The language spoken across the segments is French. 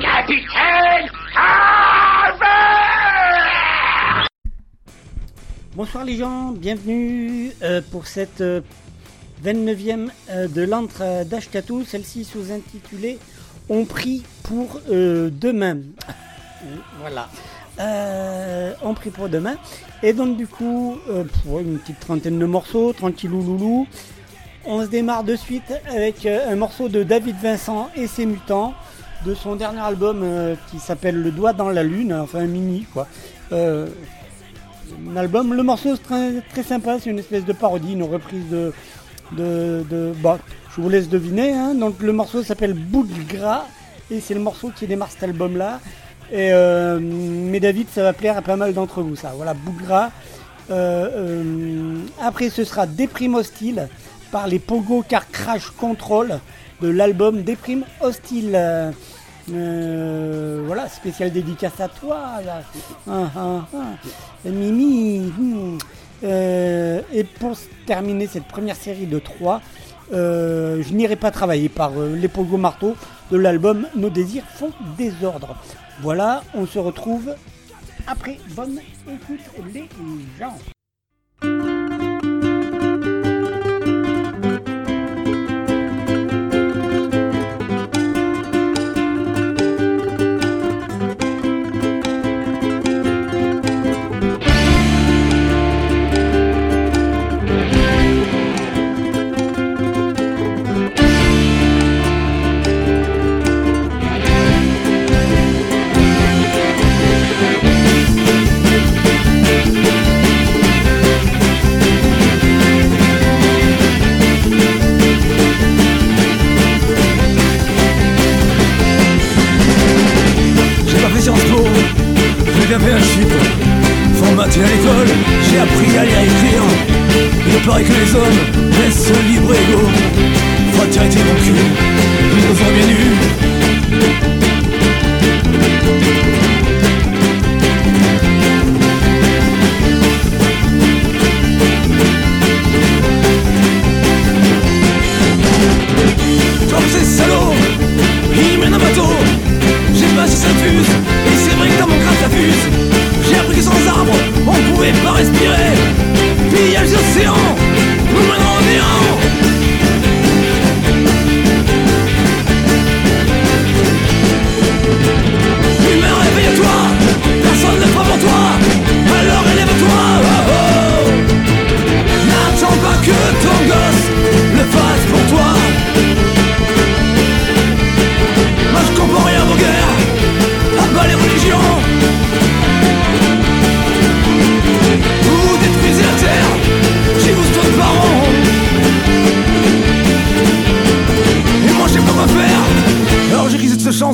Capitaine Bonsoir les gens, bienvenue euh, pour cette euh, 29e euh, de l'antre d'Ashkatou, celle-ci sous-intitulée On prie pour euh, demain. voilà. Euh, on prie pour demain. Et donc du coup, euh, une petite trentaine de morceaux, tranquillou loulou. On se démarre de suite avec euh, un morceau de David Vincent et ses mutants de son dernier album qui s'appelle Le doigt dans la lune, enfin un mini quoi. Un album, le morceau est très, très sympa, c'est une espèce de parodie, une reprise de. de, de bah, je vous laisse deviner, hein. donc le morceau s'appelle Bout de gras et c'est le morceau qui démarre cet album là. Euh, mais David, ça va plaire à pas mal d'entre vous, ça. Voilà, gras. Euh, euh, après, ce sera Déprime Hostile par les Pogo Car Crash Control de l'album Déprime Hostile. Voilà, spécial dédicace à toi. là. Ah, ah, ah. Mimi. hmm. Et pour terminer cette première série de trois, euh, je n'irai pas travailler par les Pogo Marteau de l'album Nos désirs font désordre. Voilà, on se retrouve après. Bonne écoute les gens. Fait un chip. Formaté à l'école, j'ai appris à lire et écrire. Il paraît que les hommes laissent libre ego. Fraternité mon cul, nous nous bien nus. Comme ces salauds, ils mènent un bateau. J'ai pas si ça fuse, et c'est vrai que J'ai appris que sans arbre, on pouvait pas respirer. Pillage d'océan, nous en néant.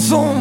dans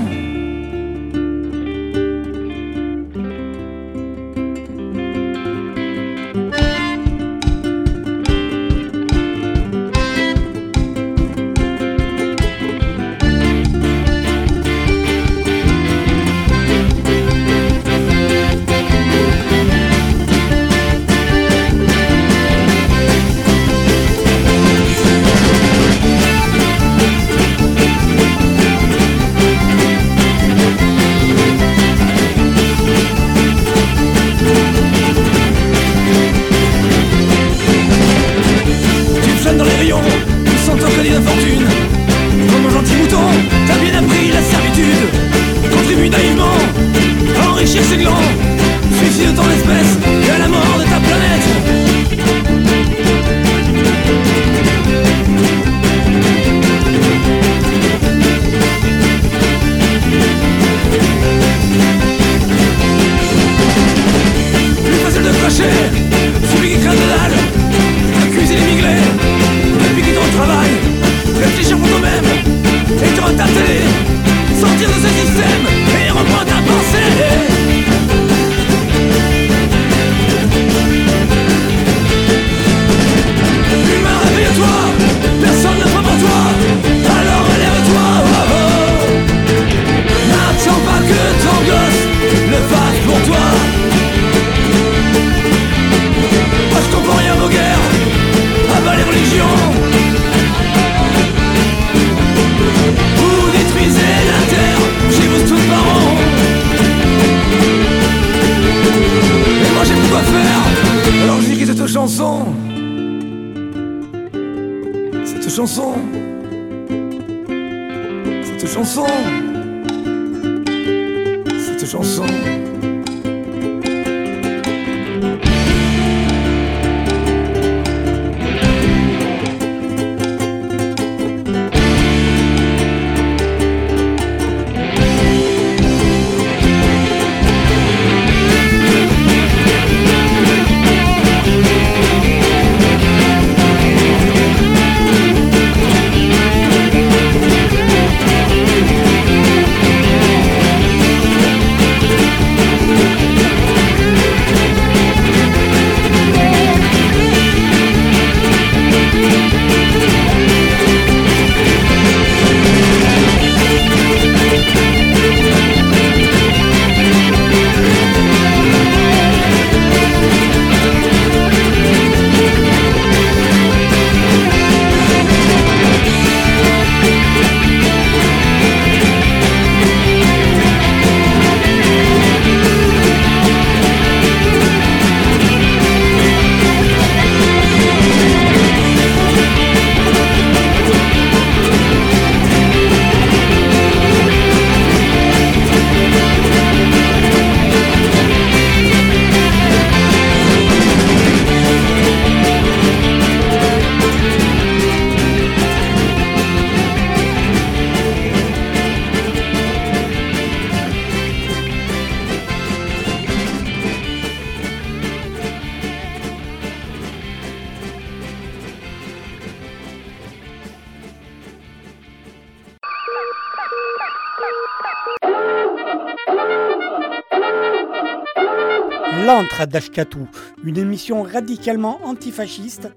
L'antre d'Ashkatou, une émission radicalement antifasciste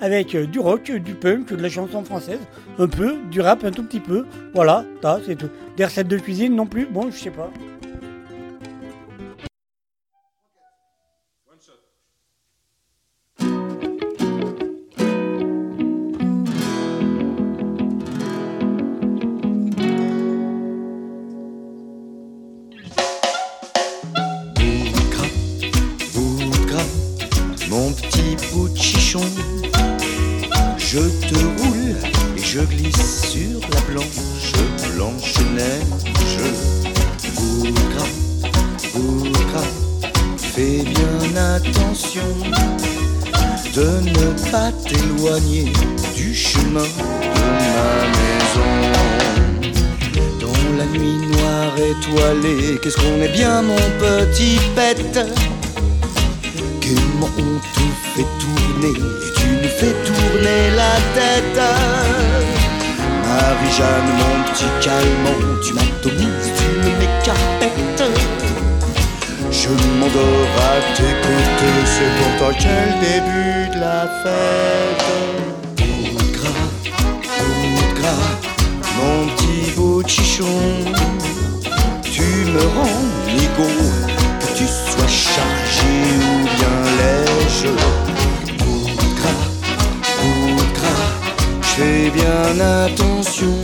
avec euh, du rock, du punk, de la chanson française, un peu, du rap un tout petit peu. Voilà, ça c'est tout. Des recettes de cuisine non plus, bon, je sais pas. Blanche, blanche neige. Boudra, boudra, fais bien attention de ne pas t'éloigner du chemin de ma maison. Dans la nuit noire étoilée, qu'est-ce qu'on est bien mon petit pète Comment on te fait tourner et tu nous fais tourner la tête Marie-Jeanne, mon petit calmant, tu m'atomises, tu me décapettes Je m'endors à tes côtés, c'est pourtant quel début de la fête. Bout de gras, bout gras, mon petit de chichon. Tu me rends nigo, que tu sois chargé ou bien attention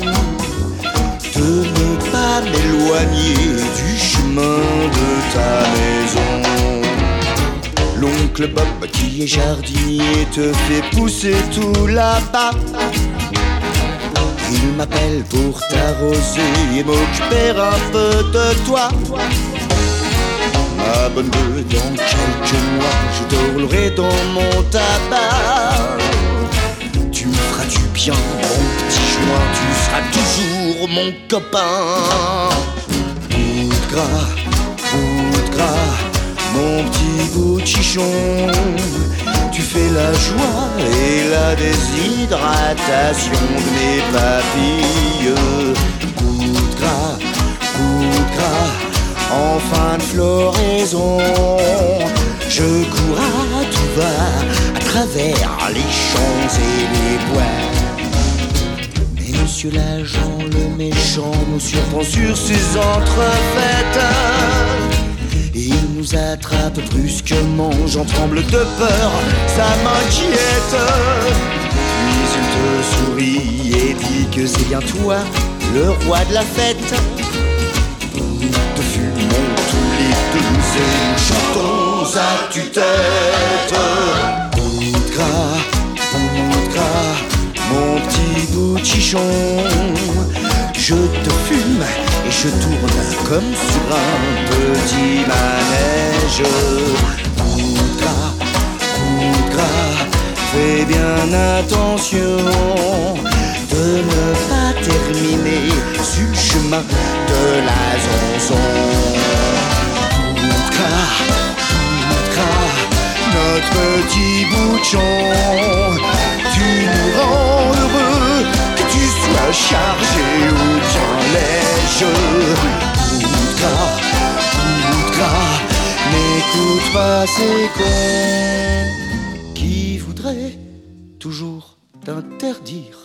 de ne pas m'éloigner du chemin de ta maison. L'oncle Bob qui est jardinier te fait pousser tout là-bas. Il m'appelle pour t'arroser et m'occuper un peu de toi. Ma bonne bœuf, dans quelques mois, je te roulerai dans mon tabac. Bien, mon petit joint, tu seras toujours mon copain. Bout de gras, gras, mon petit bout de chichon. Tu fais la joie et la déshydratation de mes papilles. Bout de gras, gras, en fin de floraison. Je cours à tout va à travers les champs et les bois. Monsieur l'agent, le méchant, nous surprend sur ses entrefaites. Il nous attrape brusquement, j'en tremble de peur, ça m'inquiète. Puis il te sourit et dit que c'est bien toi, le roi de la fête. Nous te fumons tous les deux et nous chantons à tue-tête. Bout voltigeons. Je te fume et je tourne comme sur un petit manège. Poudra, poudra, fais bien attention de ne pas terminer sur le chemin de la zonzon. Poudra, poudra, notre petit bouchon, tu nous rends heureux, que tu sois chargé ou bien léger. Poudra, poudra, n'écoute pas ces cons qui voudraient toujours t'interdire.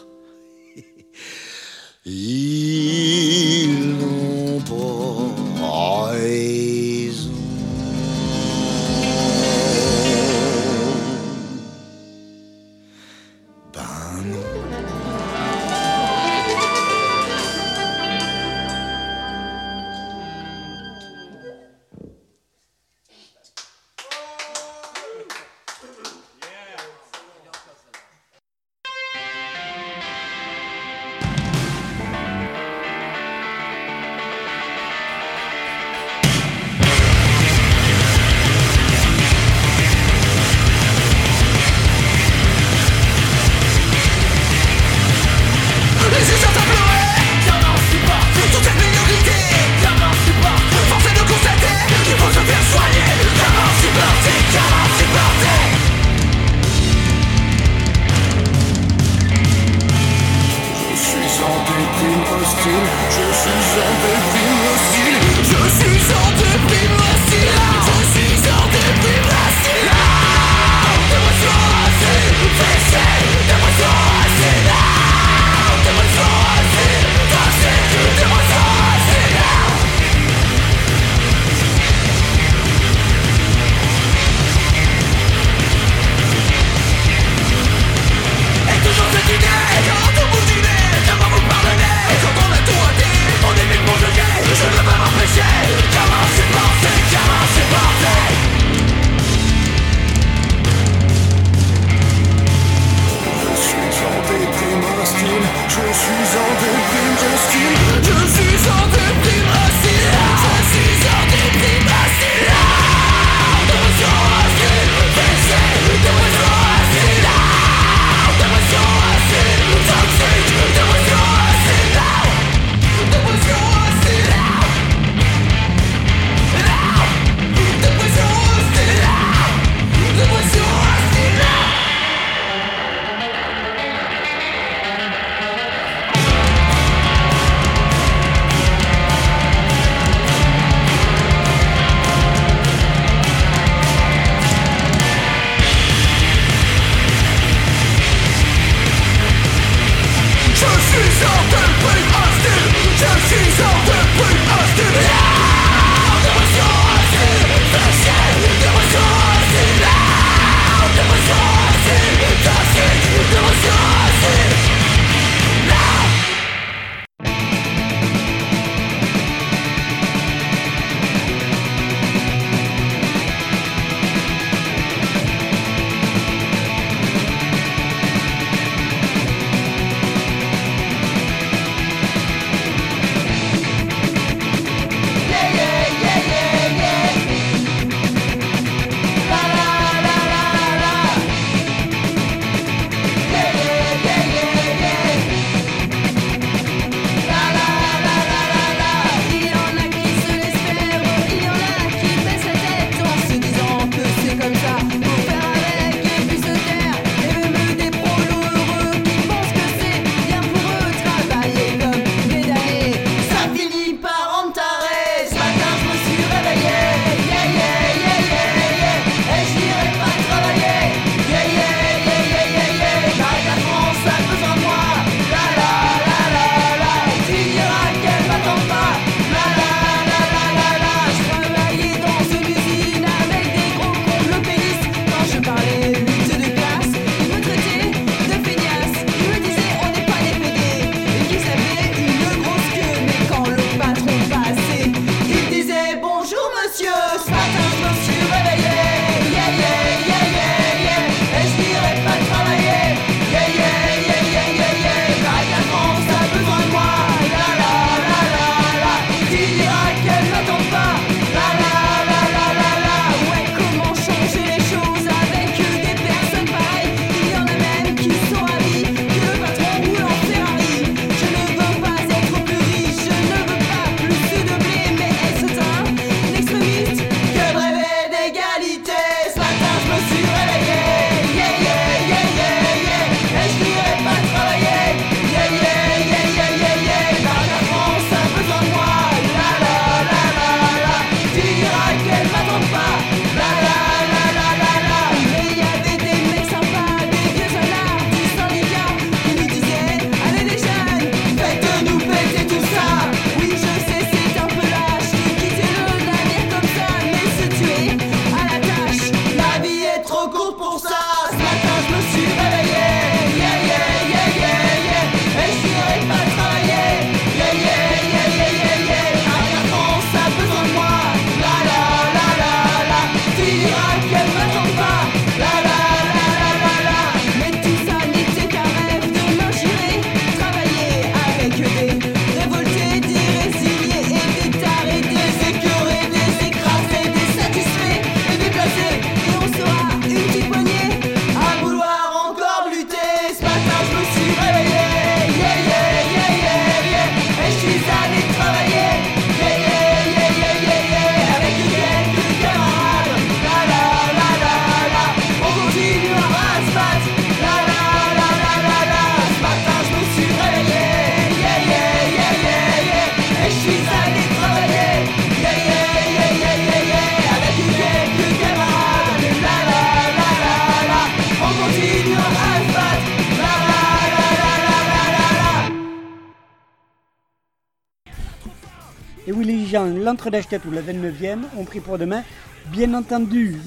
L'entre ou la 29e, ont pris pour demain. Bien entendu,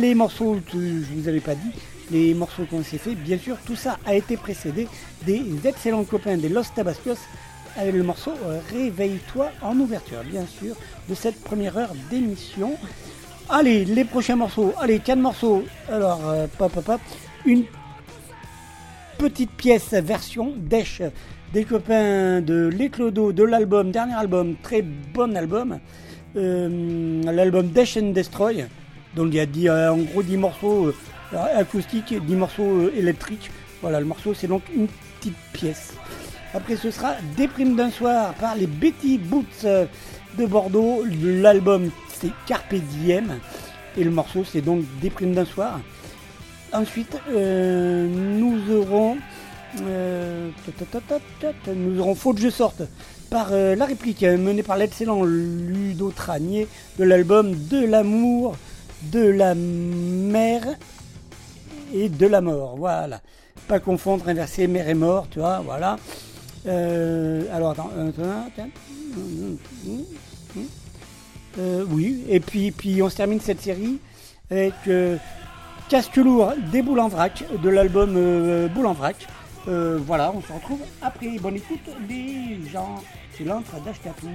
les morceaux que je vous avais pas dit, les morceaux qu'on s'est fait, bien sûr, tout ça a été précédé des excellents copains des Los Tabascos avec le morceau Réveille-toi en ouverture, bien sûr, de cette première heure d'émission. Allez, les prochains morceaux, allez, quatre morceaux. Alors, euh, pop, pop, une petite pièce version Desch des copains de l'Eclodo, de l'album, dernier album, très bon album, euh, l'album Dash and Destroy. Donc il y a euh, en gros 10 morceaux euh, acoustiques, 10 morceaux électriques. Voilà, le morceau c'est donc une petite pièce. Après ce sera Déprime d'un soir par les Betty Boots de Bordeaux. L'album c'est Carpe Diem et le morceau c'est donc Déprime d'un soir. Ensuite nous aurons nous aurons Faut que je sorte par euh, la réplique euh, menée par l'excellent Ludo Tranier de l'album De l'amour, de la mer et de la mort. Voilà. Pas confondre, inverser mère et mort, tu vois, voilà. alors attends. oui, et puis, puis on se termine cette série avec Casque lourd des boules en vrac de l'album Boule en vrac. Euh, voilà, on se retrouve après. Bonne écoute, les gens. C'est l'entre d'Ashkatou.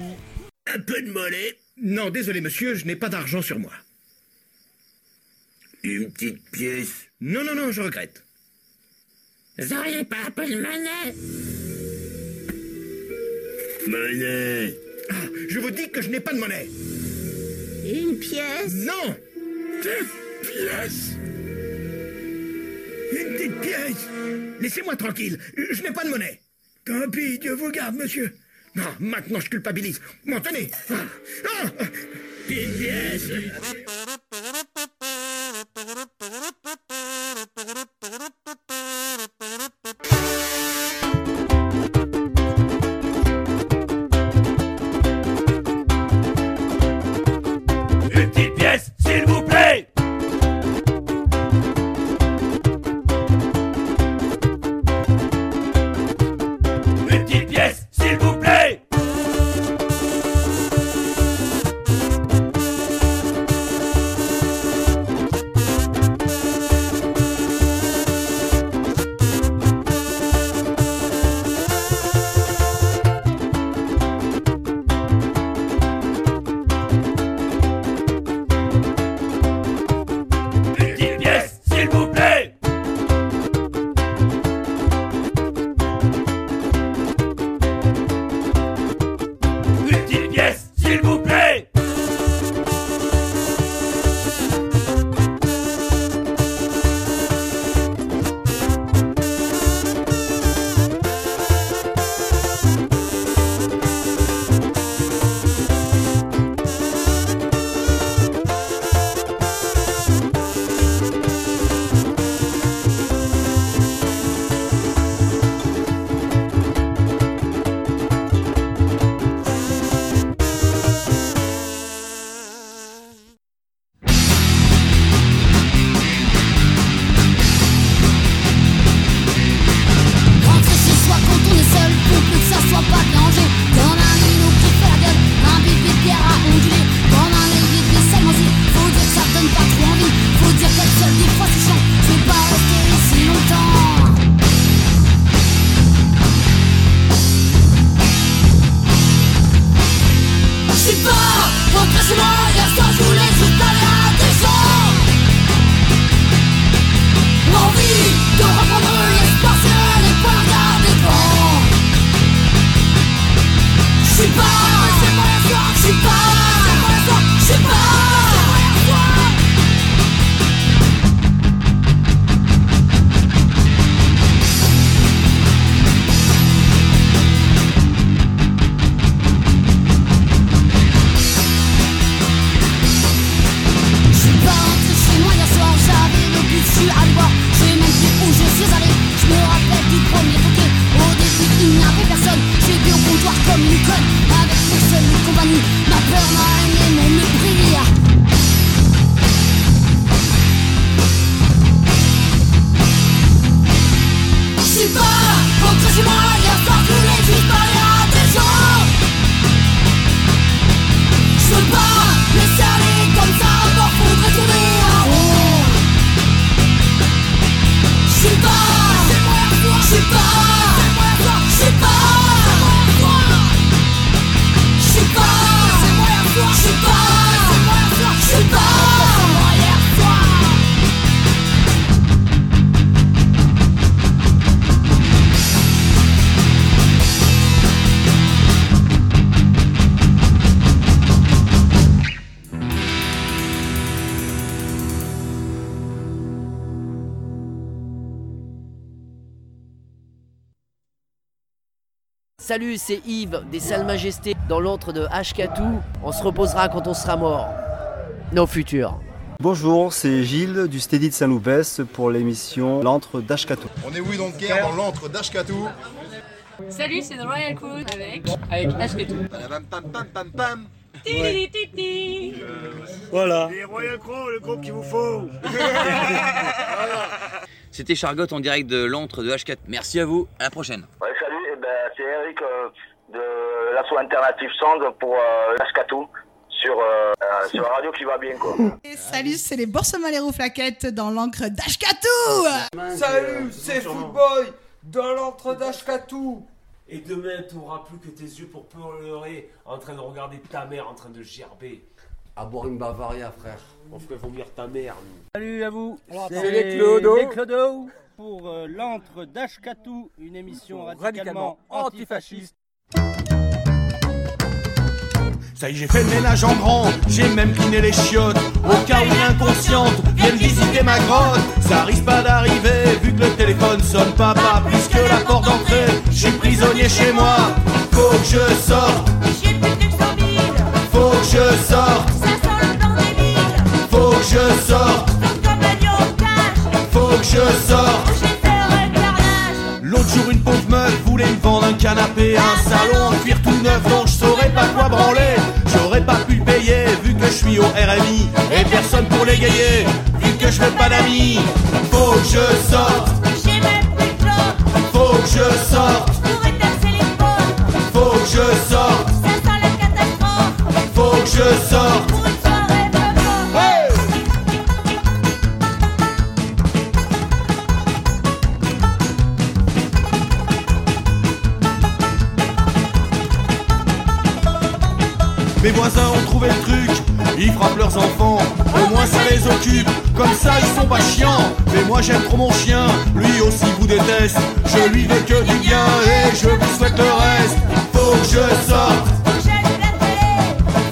Un peu de monnaie Non, désolé monsieur, je n'ai pas d'argent sur moi. Une petite pièce Non, non, non, je regrette. Vous auriez pas un peu de monnaie Monnaie ah, Je vous dis que je n'ai pas de monnaie Une pièce? Non Deux pièces une petite pièce Laissez-moi tranquille, je n'ai pas de monnaie. Tant pis, Dieu vous garde, monsieur. Non, maintenant je culpabilise. M'en ah, ah Une pièce Une petite Salut, c'est Yves des Salles Majestés dans l'antre de Ashkatou. On se reposera quand on sera mort. Nos futurs. Bonjour, c'est Gilles du Steady de Saint-Loupès pour l'émission L'antre d'Ashkatou. On est oui donc guerre dans l'antre d'Ashkatou. Salut, c'est The Royal Crew avec avec Ashkatou. Pam pam pam pam. Voilà. Les Royal Crow, le groupe qu'il vous faut. C'était Chargotte en direct de l'antre de H4. Merci à vous, à la prochaine. Ouais, ben, c'est Eric euh, de l'asso alternative Song pour euh, l'Ashkatou sur, euh, euh, sur la radio qui va bien quoi. Et salut, c'est les Boursemans Flaquettes dans l'encre d'Ashkatou Salut, c'est Footboy dans l'antre d'Ashkatou Et demain, tu n'auras plus que tes yeux pour pleurer en train de regarder ta mère en train de gerber. À boire une Bavaria, frère. On ferait vomir ta mère. Salut à vous. C'est les Clodo. Les Clodo pour euh, l'antre d'Ashkatou, une émission radicalement, antifasciste. Ça y est, j'ai fait le ménage en grand, j'ai même cliné les chiottes. Au cas où l'inconsciente vienne visiter ma grotte. Ça risque pas d'arriver, vu que le téléphone sonne pas, pas plus que la porte d'entrée. Je suis prisonnier chez moi, faut que je sorte. Faut que je sorte. Faut que je sorte. Faut que je sorte. L'autre jour, une pauvre meuf voulait me vendre un canapé, un salon en cuir tout neuf dont je saurais pas quoi branler. J'aurais pas pu payer vu que je suis au RMI et personne pour l'égayer. Vu que je veux pas d'amis, faut que je sorte. Faut que je sorte. Faut que je sorte. Faut que je sorte. Ils frappent leurs enfants, au moins ça les occupe, comme ça ils sont pas chiants. Mais moi j'aime trop mon chien, lui aussi vous déteste, je lui veux que du bien et je vous souhaite le reste. Faut que je sorte,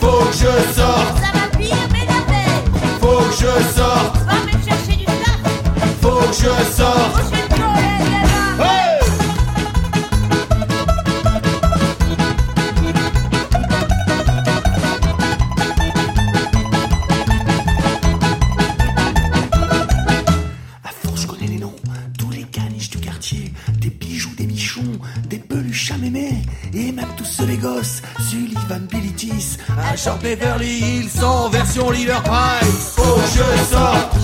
faut que je sorte, faut que je sorte, faut que je sorte. Beverly Hills en version leader price. Faut que je sorte,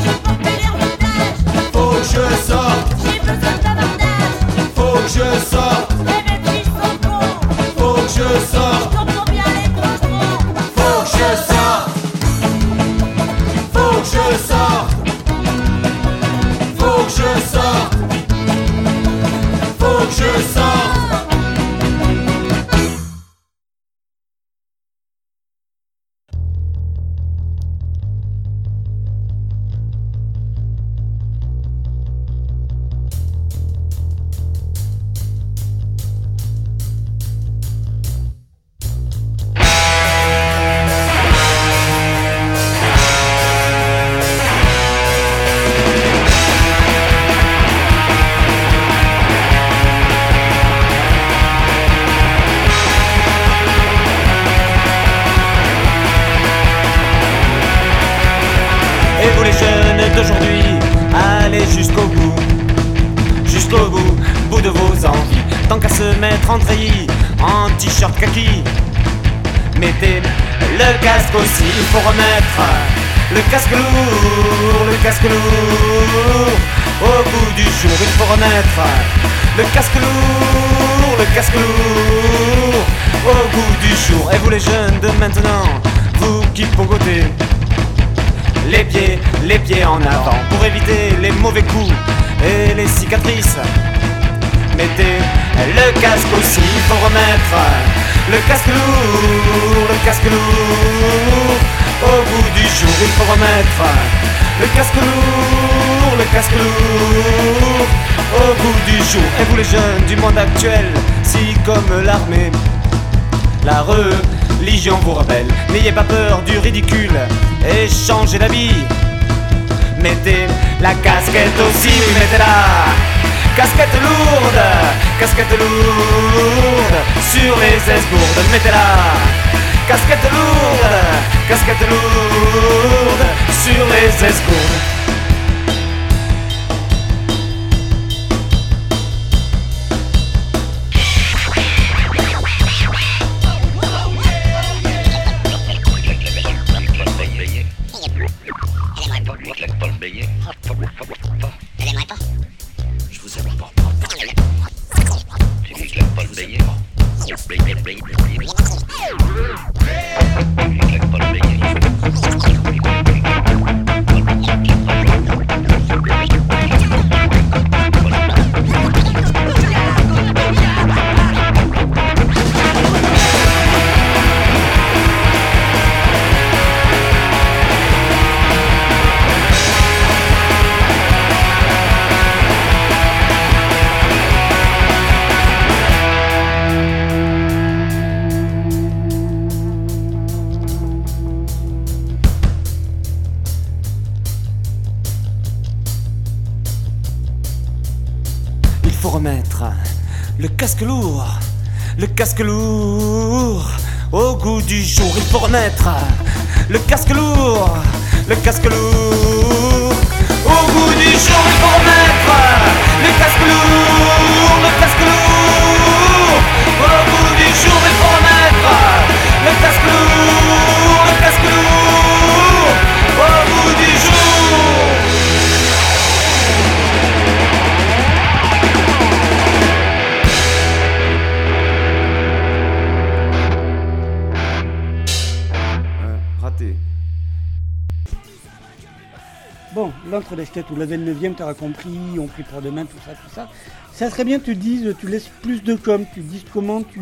faut que je sorte, faut que je sorte, et les cicatrices. Mettez le casque aussi, il faut remettre le casque lourd, le casque lourd. Au bout du jour, il faut remettre le casque lourd, le casque lourd. Au bout du jour, et vous les jeunes du monde actuel, si comme l'armée, la religion vous rebelle, n'ayez pas peur du ridicule et changez d'avis. Mettez la casquette aussi, oui, mettez la casquette lourde, casquette lourde sur les escourdes, mettez-la. Casquette lourde, casquette lourde sur les escourdes. Lourd au goût du jour. Il faut remettre le casque lourd, le casque lourd au goût du jour. Il faut remettre le casque lourd, Bon, l'entre d'Ashket ou la 29e, t'auras compris, on prie pour demain, tout ça, tout ça. Ça serait bien que tu dises, tu laisses plus de com, tu dises comment tu,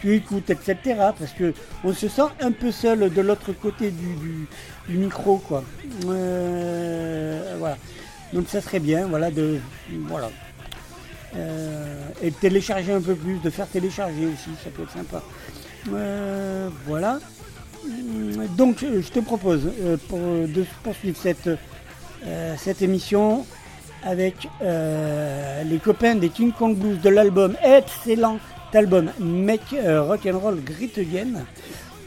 tu écoutes, etc. Parce que on se sent un peu seul de l'autre côté du, micro, quoi. Euh, voilà. Donc ça serait bien, voilà, de. Voilà. Euh, et de télécharger un peu plus, de faire télécharger aussi, ça peut être sympa. Euh, voilà. Donc je te propose pour, de poursuivre cette, euh, cette émission avec euh, les copains des King Kong Blues de l'album excellent album Make euh, Rock and Roll Great Again.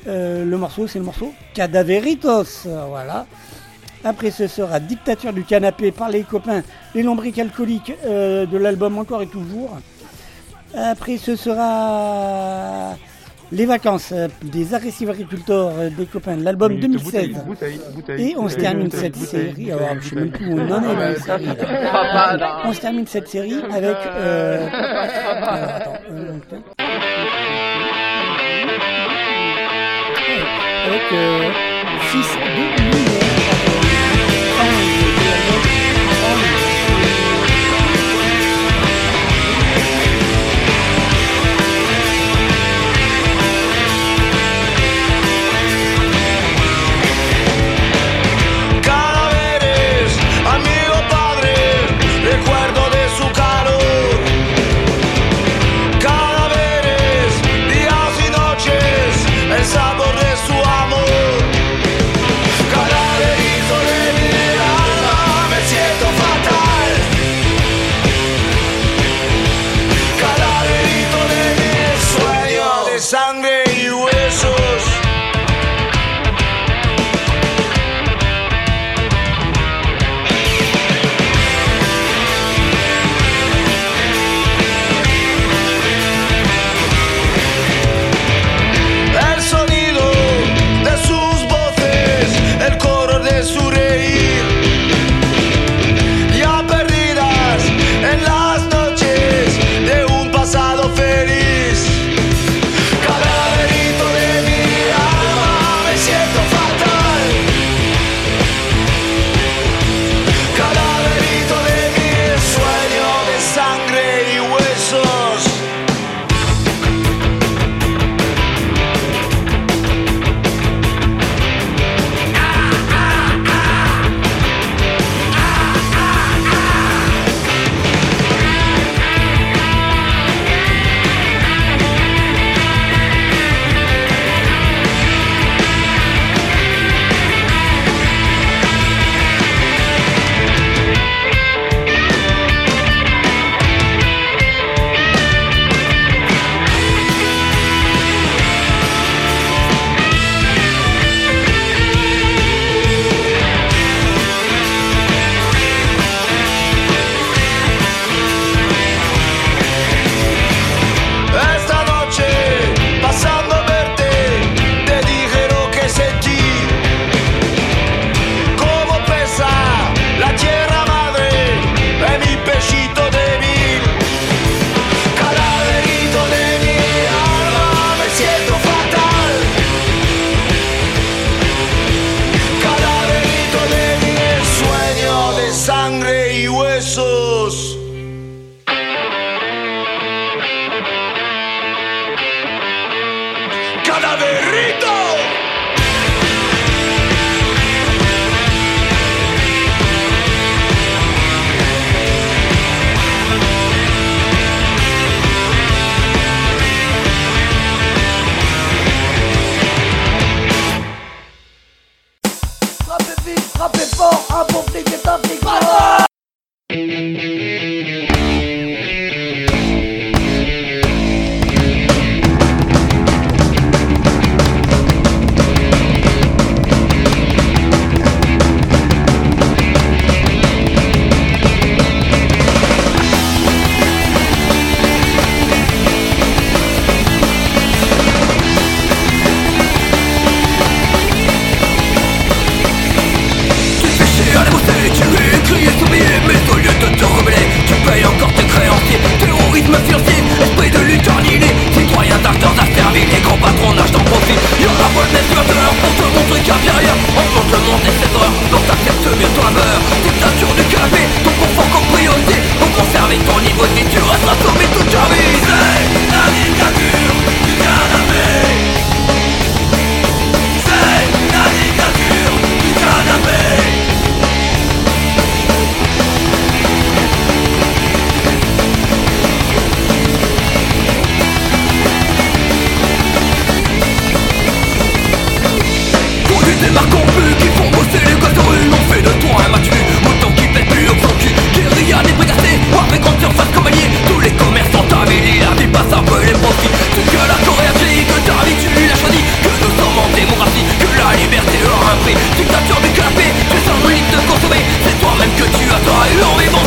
Le morceau c'est le morceau Cadaveritos, voilà. Après ce sera Dictature du canapé par les copains les lombriques alcooliques de l'album Encore et toujours. Après ce sera les vacances euh, des agressifs agriculteurs euh, des copains l'album 2016. Et on se termine cette série. Alors, je sais même plus où on en est dans la série. On se termine cette série avec. Euh, Alors, avec 6 2 1. le toit imbattu Mouton qui pète plus au gros cul Guérilla des brigades avec grande surface comme alliés Tous les commerçants amélie la vie passe un peu les profits. Tout que la Corée vieillit, que ta vie tu l'as choisi Que nous sommes en démocratie, que la liberté aura un prix. Dictature mais que la paix, tu sens de consommer. C'est toi-même que tu as toi et en vivant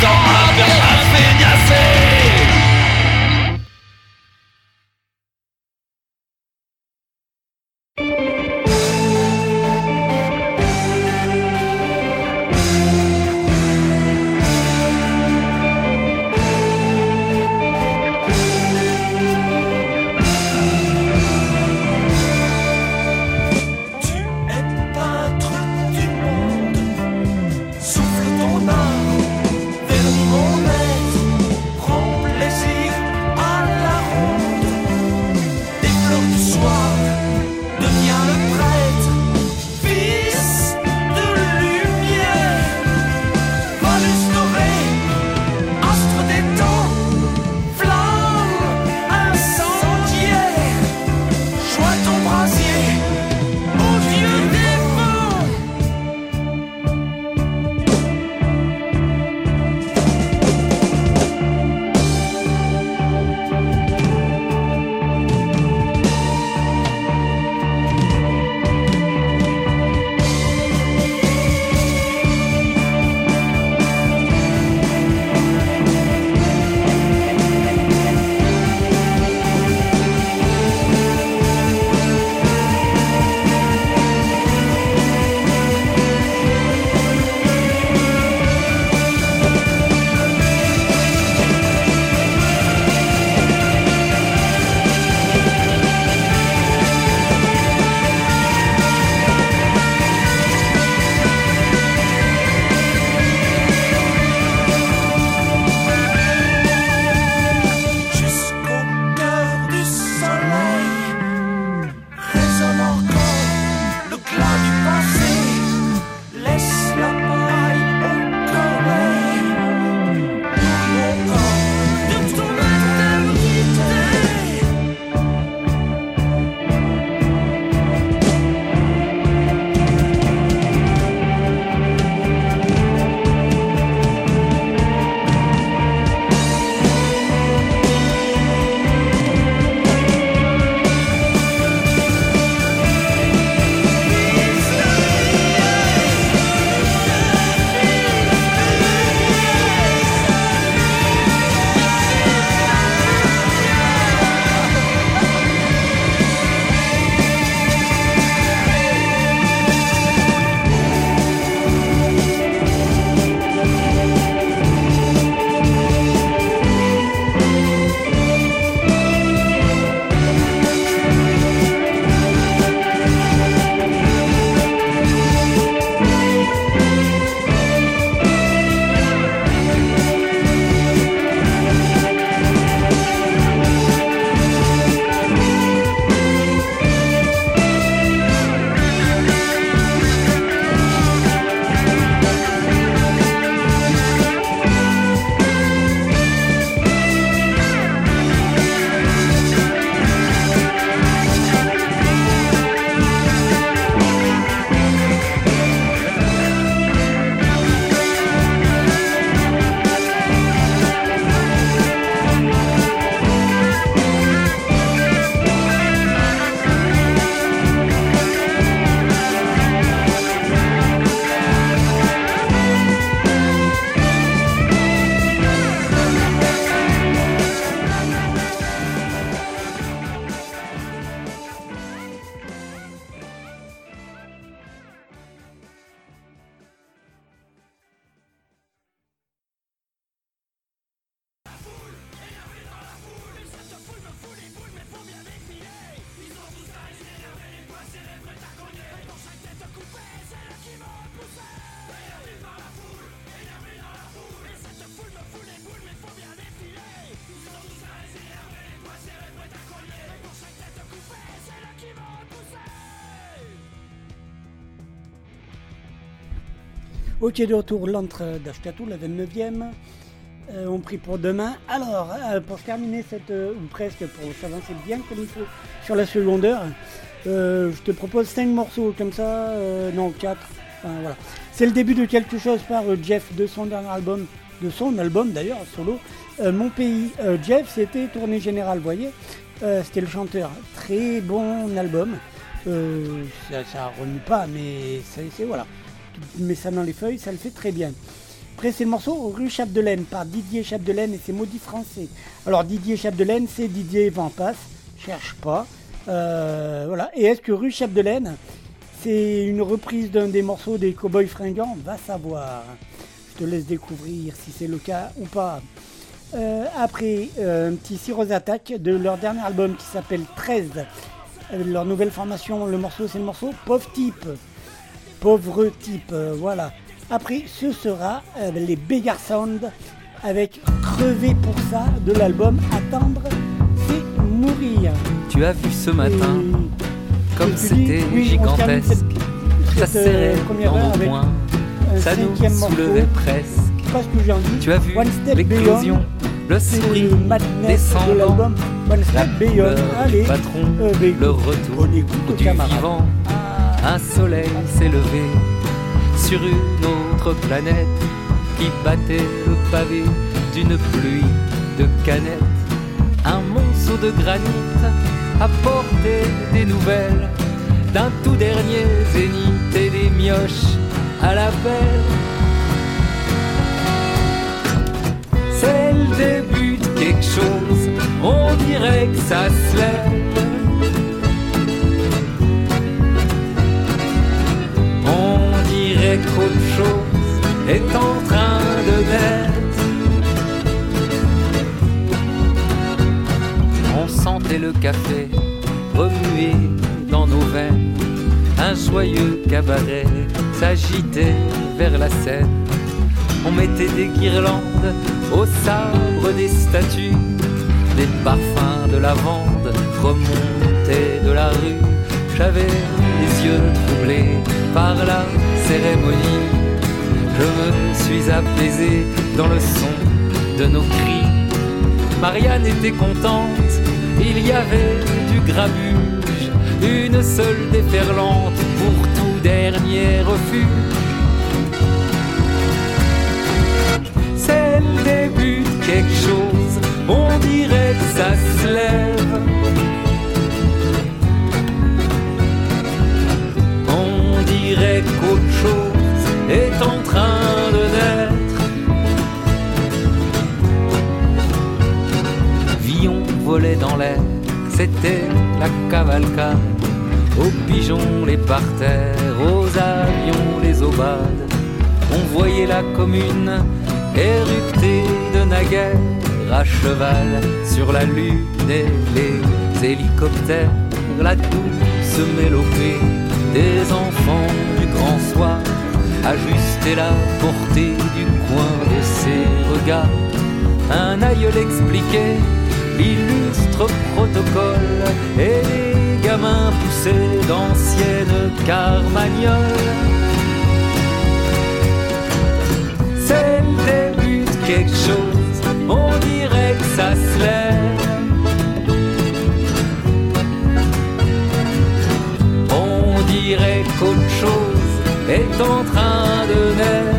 don't Ok, de retour, l'entre d'Ashkatou, la 29e. Euh, on prie pour demain. Alors, euh, pour terminer cette, euh, ou presque, pour s'avancer bien comme il faut sur la seconde heure, euh, je te propose 5 morceaux comme ça, non 4. voilà. C'est le début de quelque chose par Jeff de son dernier album, de son album d'ailleurs, solo. Mon pays, Jeff, c'était tournée générale, vous voyez. C'était le chanteur. Très bon album. Ça, ça remue pas, mais c'est- voilà. Tu mets ça dans les feuilles, ça le fait très bien. Après, c'est le morceau Rue Chapdelaine par Didier Chapdelaine et c'est maudit français. Alors, Didier Chapdelaine, c'est Didier Van Passe, cherche pas. Euh, voilà. Et est-ce que Rue Chapdelaine, c'est une reprise d'un des morceaux des Cowboys Fringants? Va savoir. Je te laisse découvrir si c'est le cas ou pas. Euh, après, euh, un petit Cirrus Attack de leur dernier album qui s'appelle 13. Euh, leur nouvelle formation, le morceau, c'est le morceau Pauvre Type. Pauvre Type, euh, voilà. Après, ce sera euh, les Begar Sound avec Crever pour ça de l'album Attendre, c'est mourir. Tu as vu ce matin, comme c'était oui, gigantesque, ça euh, serrait dans nos avec ça nous soulevait presque. Pas ce que j'ai envie. Tu as vu l'éclosion, le sourire de descendant, l'album One la Step Beyond. Allez, patron, euh, ben, le retour du camarade. vivant. Un soleil s'est levé sur une autre planète qui battait le pavé d'une pluie de canettes. Un monceau de granit apportait des nouvelles d'un tout dernier zénith et des mioches à la belle. C'est le début de quelque chose, on dirait que ça se lève. On dirait qu'autre chose est en train de naître. On sentait le café remuer dans nos veines. Un joyeux cabaret s'agitait vers la scène. On mettait des guirlandes au sabre des statues. Des parfums de lavande remontaient de la rue. J'avais troublés par la cérémonie. Je me suis apaisé dans le son de nos cris. Marianne était contente, il y avait du grabuge, une seule déferlante pour tout dernier refuge. C'est le début de quelque chose, on dirait que ça se lève. Qu'autre chose est en train de naître. Villon volait dans l'air, c'était la cavalcade. Aux pigeons les parterres, aux avions les aubades. On voyait la commune érupter de naguère à cheval sur la lune et les hélicoptères, la douce mélopée des enfants du grand soir, ajuster la portée du coin de ses regards. Un aïeul expliquait l'illustre protocole et les gamins poussaient d'anciennes carmagnoles. C'est le début de quelque chose, on dirait que ça se lève. Qu'autre chose est en train de naître.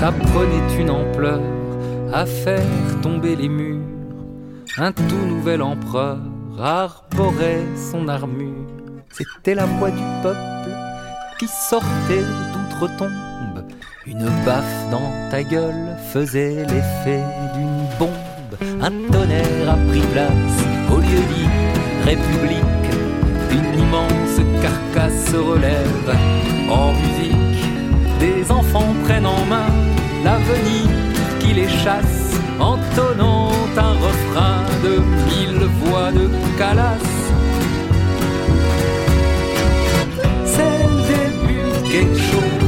Ça prenait une ampleur à faire tomber les murs. Un tout nouvel empereur arborait son armure. C'était la voix du peuple qui sortait d'outre-tombe. Une baffe dans ta gueule faisait l'effet d'une bombe. Un tonnerre a pris place au lieu dit République. Une immense carcasse se relève en musique. Des enfants prennent en main l'avenir qui les chasse, entonnant un refrain de mille voix de Calas. C'est le début quelque chose.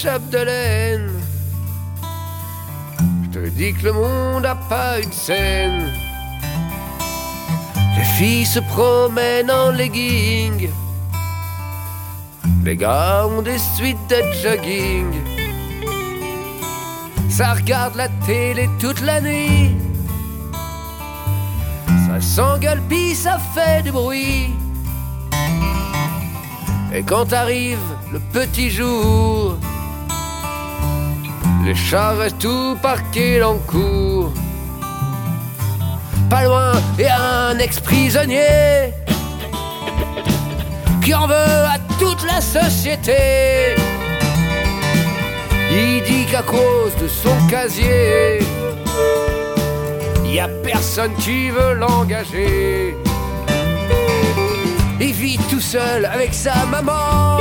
Chapdelaine, je te dis que le monde a pas une scène. Les filles se promènent en legging. Les gars ont des suites de jogging. Ça regarde la télé toute la nuit. Ça s'engueule pis ça fait du bruit. Et quand arrive le petit jour, les chats restent tout parqués dans le cour. Pas loin, y a un ex-prisonnier qui en veut à toute la société. Il dit qu'à cause de son casier, y a personne qui veut l'engager. Il vit tout seul avec sa maman.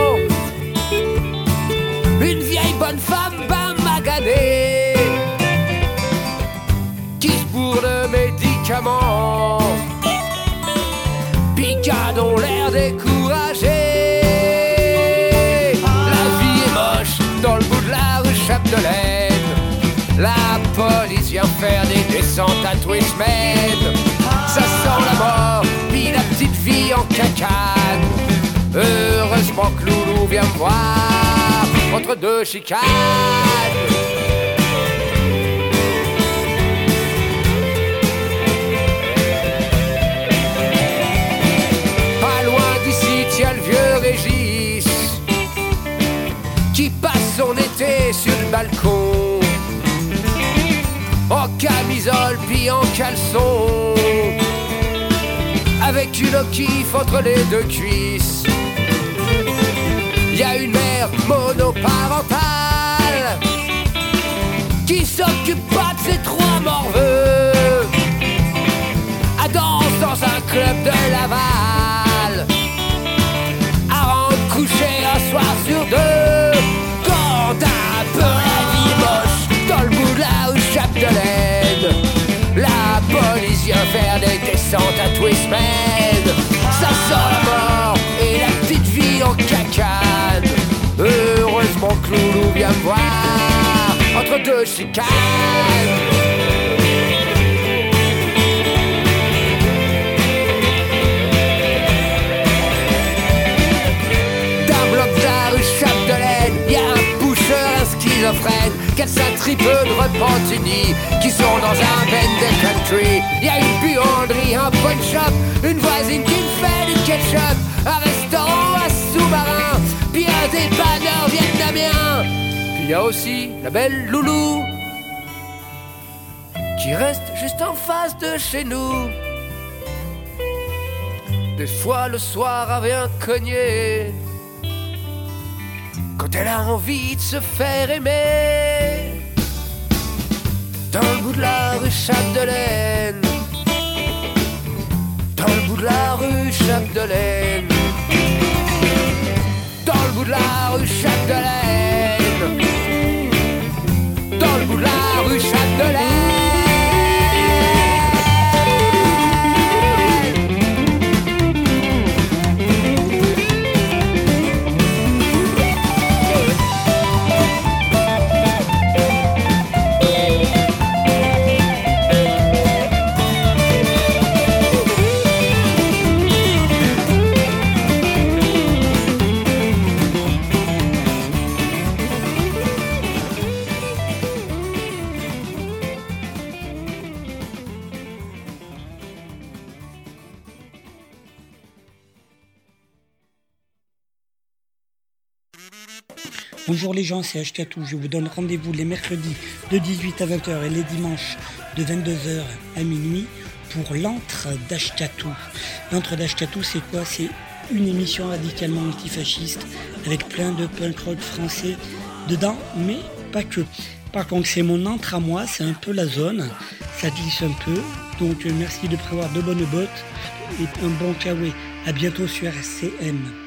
Une vieille bonne femme Picade ont l'air découragé. La vie est moche dans le bout de la rue Chapdelaine. La police vient faire des descentes à tous les. Ça sent la mort, puis la petite vie en cacane. Heureusement que Loulou vient me voir entre deux chicanes. En camisole puis en caleçon. Avec une kiff entre les deux cuisses. Y a une mère monoparentale Qui s'occupe pas de ses trois morveux Chicanes D'un bloc de la rue Chapdelaine, y a un boucheur, un schizophrène, quatre cinq tripeux de Repentigny qui sont dans un bend country. Y a une buanderie, un pawn shop, une voisine qui me fait du ketchup, un restaurant, un sous-marin, puis un dépanneur vietnamien. Puis y a aussi la belle Loulou qui reste juste en face de chez nous. Des fois le soir elle vient cogner quand elle a envie de se faire aimer. Dans le bout de la rue Chapdelaine, dans le bout de la rue Chapdelaine, dans le bout de la rue Chapdelaine, rue Chapdelaine. Bonjour les gens, c'est Ashkatou. Je vous donne rendez-vous les mercredis de 18 à 20h et les dimanches de 22h à minuit pour l'antre d'Ashkatou. L'antre d'Ashkatou, c'est quoi? C'est une émission radicalement antifasciste avec plein de punk rock français dedans, mais pas que. Par contre, c'est mon entre à moi, c'est un peu la zone, ça glisse un peu. Donc euh, merci de prévoir de bonnes bottes et un bon kawaii. À bientôt sur RCM.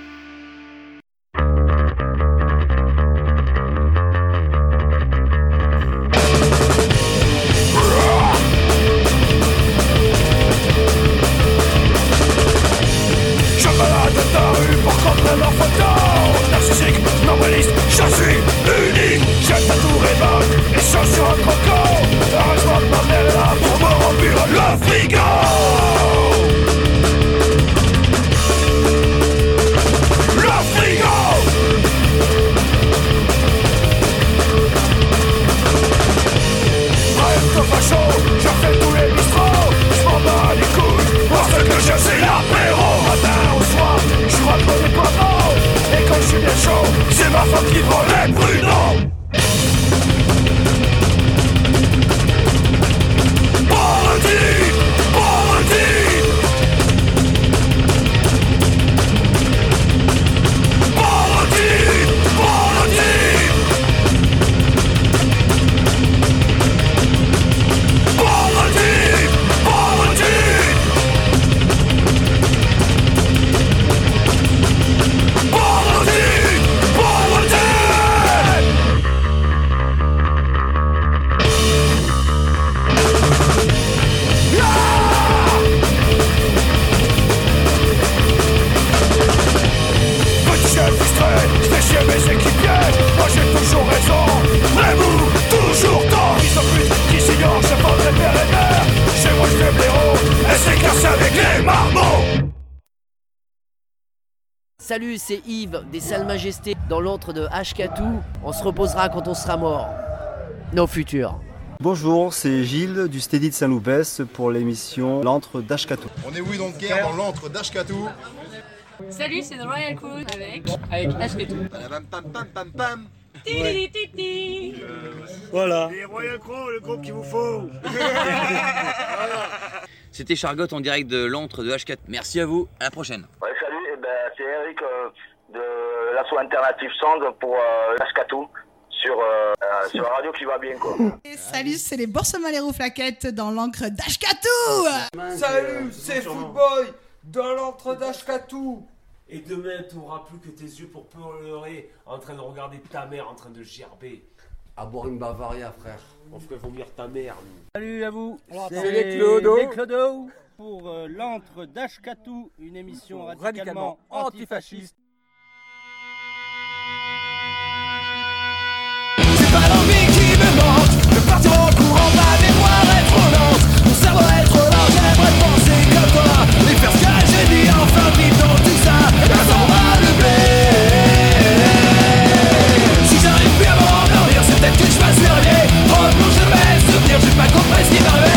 Dans l'antre de Ashkatou. On se reposera quand on sera mort. Nos futurs. Bonjour, c'est Gilles du Steady de Saint-Loupès pour l'émission L'antre d'Ashkatou. On est oui donc guerre dans l'antre d'Ashkatou. Salut, c'est The Royal Crew avec. Avec Ashkatou. Pam pam pam pam pam. Titi, titi. Voilà. Les Royal Crow, le groupe qu'il vous faut. C'était Chargotte en direct de l'antre de H4. Merci à vous, à la prochaine. Ouais, salut, eh ben, c'est Eric euh, de l'asso Alternative Sound pour euh, Ashkatou sur, euh, euh, sur la radio qui va bien quoi. Et salut, c'est les Boursemaleros Flaquettes dans l'encre d'Ashkatou Salut, c'est Footboy dans l'antre d'Ashkatou. Et demain, tu n'auras plus que tes yeux pour pleurer en train de regarder ta mère en train de gerber. À boire une Bavaria, frère. On ferait vomir ta mère. nous. Salut à vous, C'est les Clodo. les Clodo pour euh, l'antre d'Ashkatou, une émission radicalement, Radicalement antifasciste. Peut-être que je Replonger mes souvenirs, j'ai pas compris ce qui m'arrivait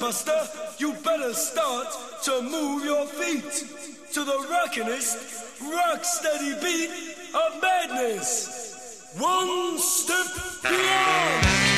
Buster, you better start to move your feet to the rockinest, rock steady beat of madness. One step beyond.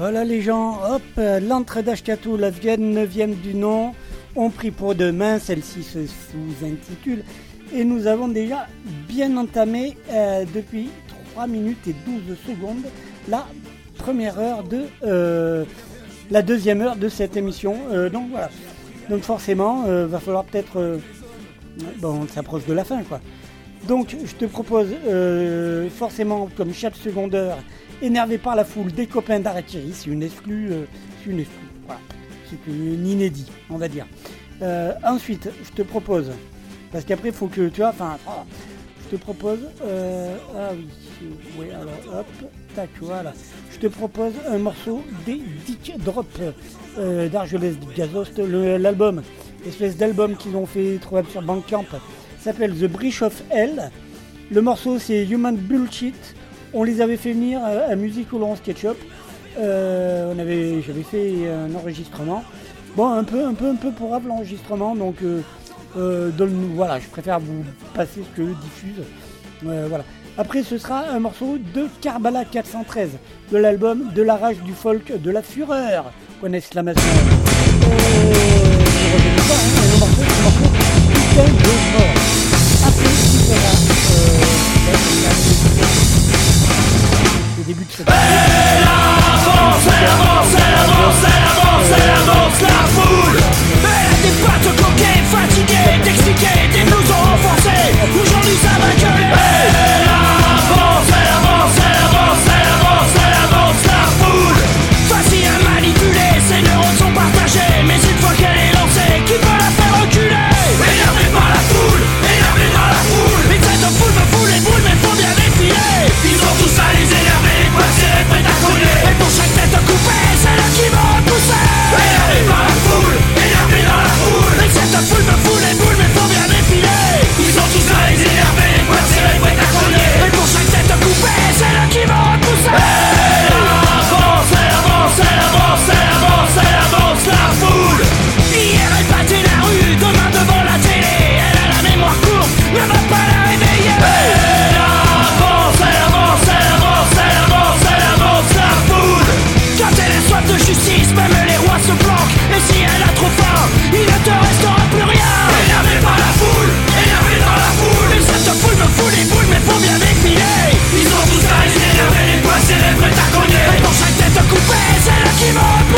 Voilà les gens, hop, l'entrée d'Ashkatou, la Vienne 9 du nom, on prie pour demain, celle-ci se sous-intitule, et nous avons déjà bien entamé euh, depuis 3 minutes et 12 secondes la première heure de euh, la deuxième heure de cette émission. Euh, donc voilà. Donc forcément, va falloir peut-être. bon, on s'approche de la fin quoi. Donc je te propose forcément, comme chaque seconde heure, énervé par la foule, des copains d'Arakiri, c'est une exclue, euh, c'est une exclue, voilà. C'est une inédit, on va dire. Euh, ensuite, je te propose, parce qu'après il faut que tu vois, enfin, oh, je te propose, euh, ah oui, oui, alors hop, tac, voilà. Je te propose un morceau des Dick Drop d'Argelès Gazost, l'album, espèce d'album qu'ils ont fait trouvable sur Bandcamp, s'appelle The Bridge of Hell. Le morceau c'est Human Bullshit. On les avait fait venir à, Musique Ketchup. Euh, on avait, j'avais fait un enregistrement. Bon, un peu, un peu, un peu pour l'enregistrement, donc euh, euh, donne- voilà, je préfère vous passer ce que eux diffusent. Euh, voilà. Après, ce sera un morceau de Karbala 413, de l'album De la rage du folk, de la fureur. Point d'exclamation. Putain elle avance la foule Elle a des pattes coquées, fatiguées, d'expliquer, des blousons renforcés Aujourd'hui ça va gueuler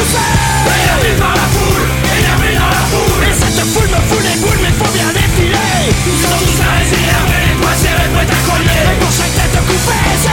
pousser dans la foule, énervé dans la foule Et cette foule me fout les boules mais faut bien défiler Ils sont tous là les énervés, les poids serrés, prêts à coller. Et pour chaque tête coupée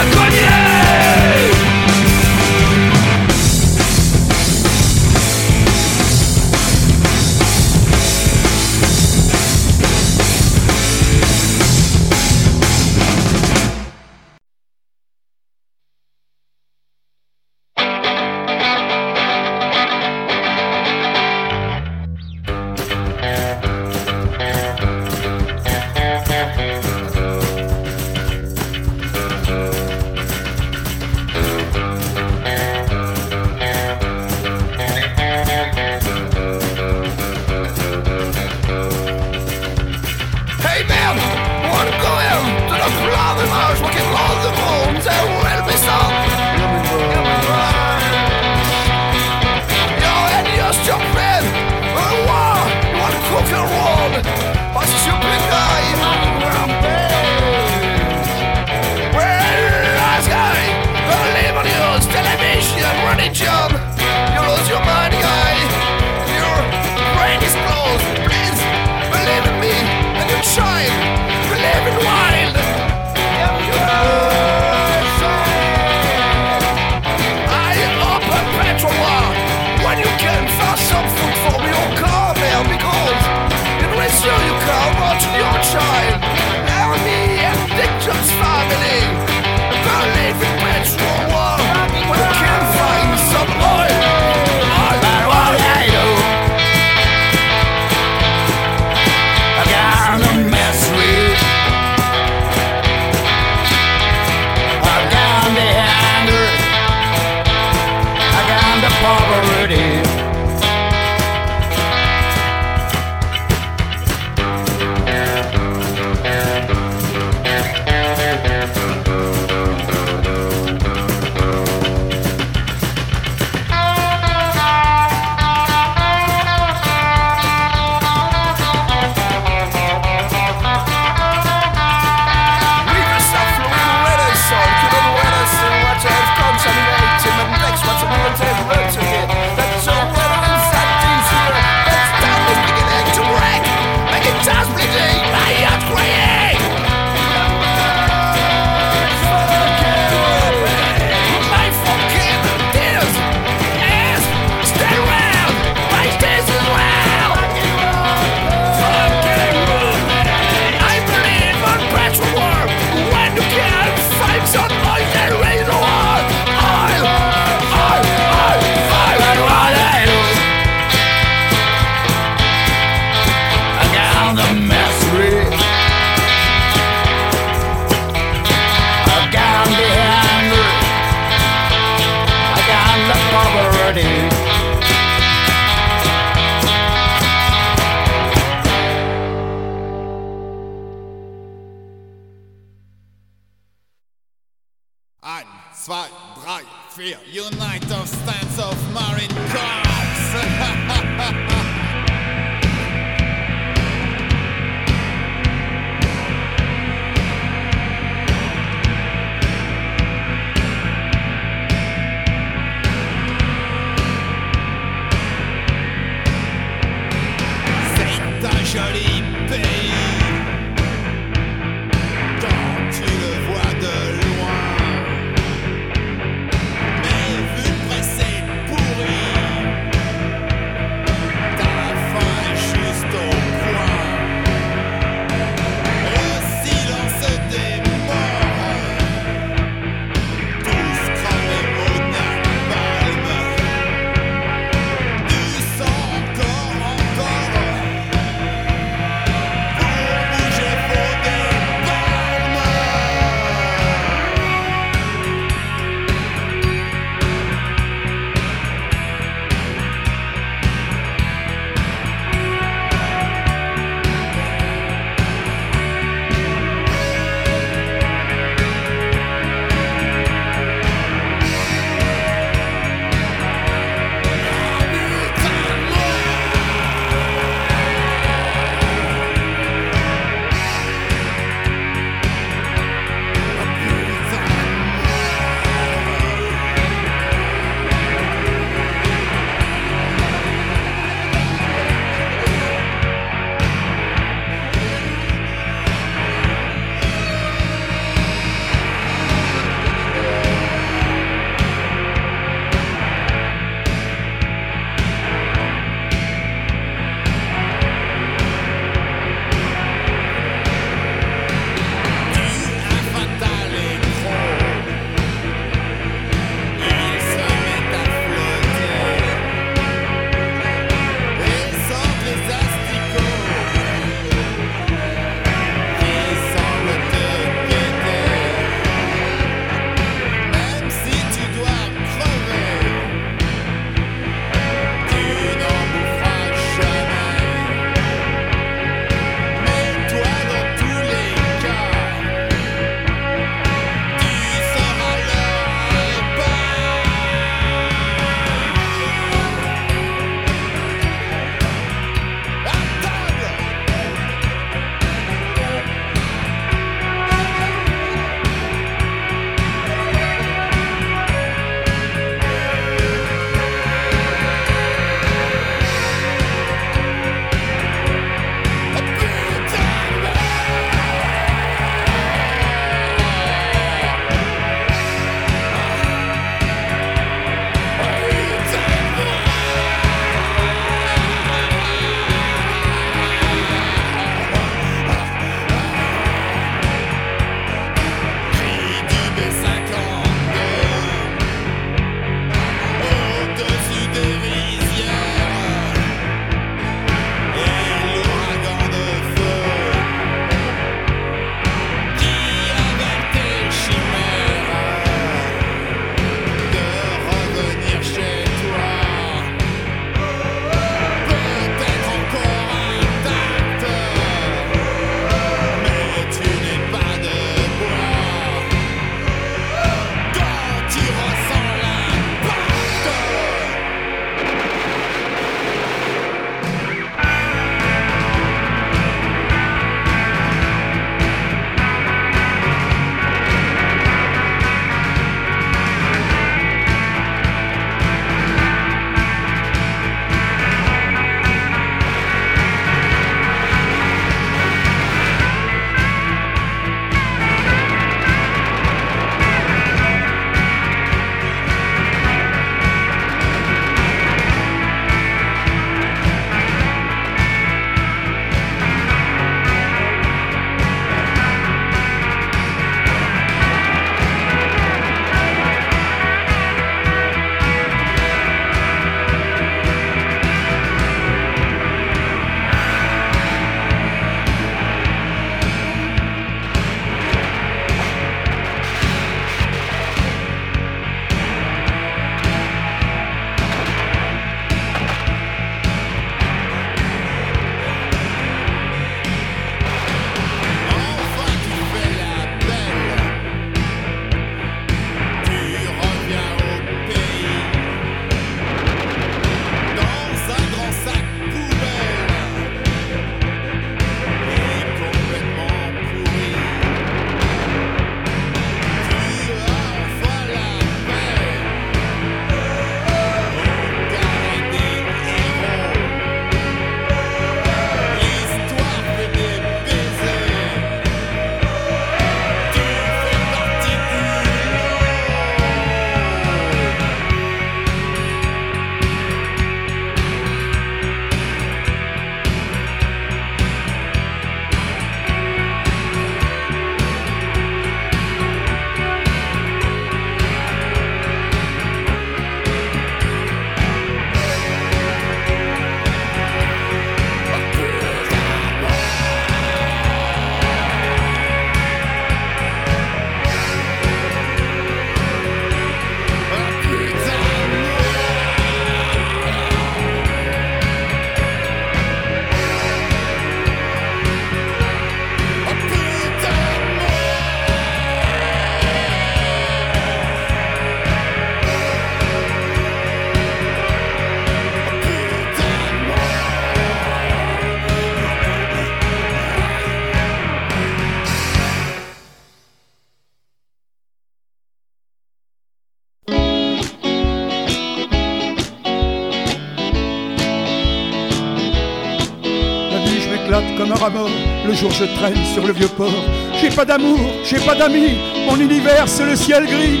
Le jour je traîne sur le vieux port. J'ai pas d'amour, j'ai pas d'amis. Mon univers c'est le ciel gris.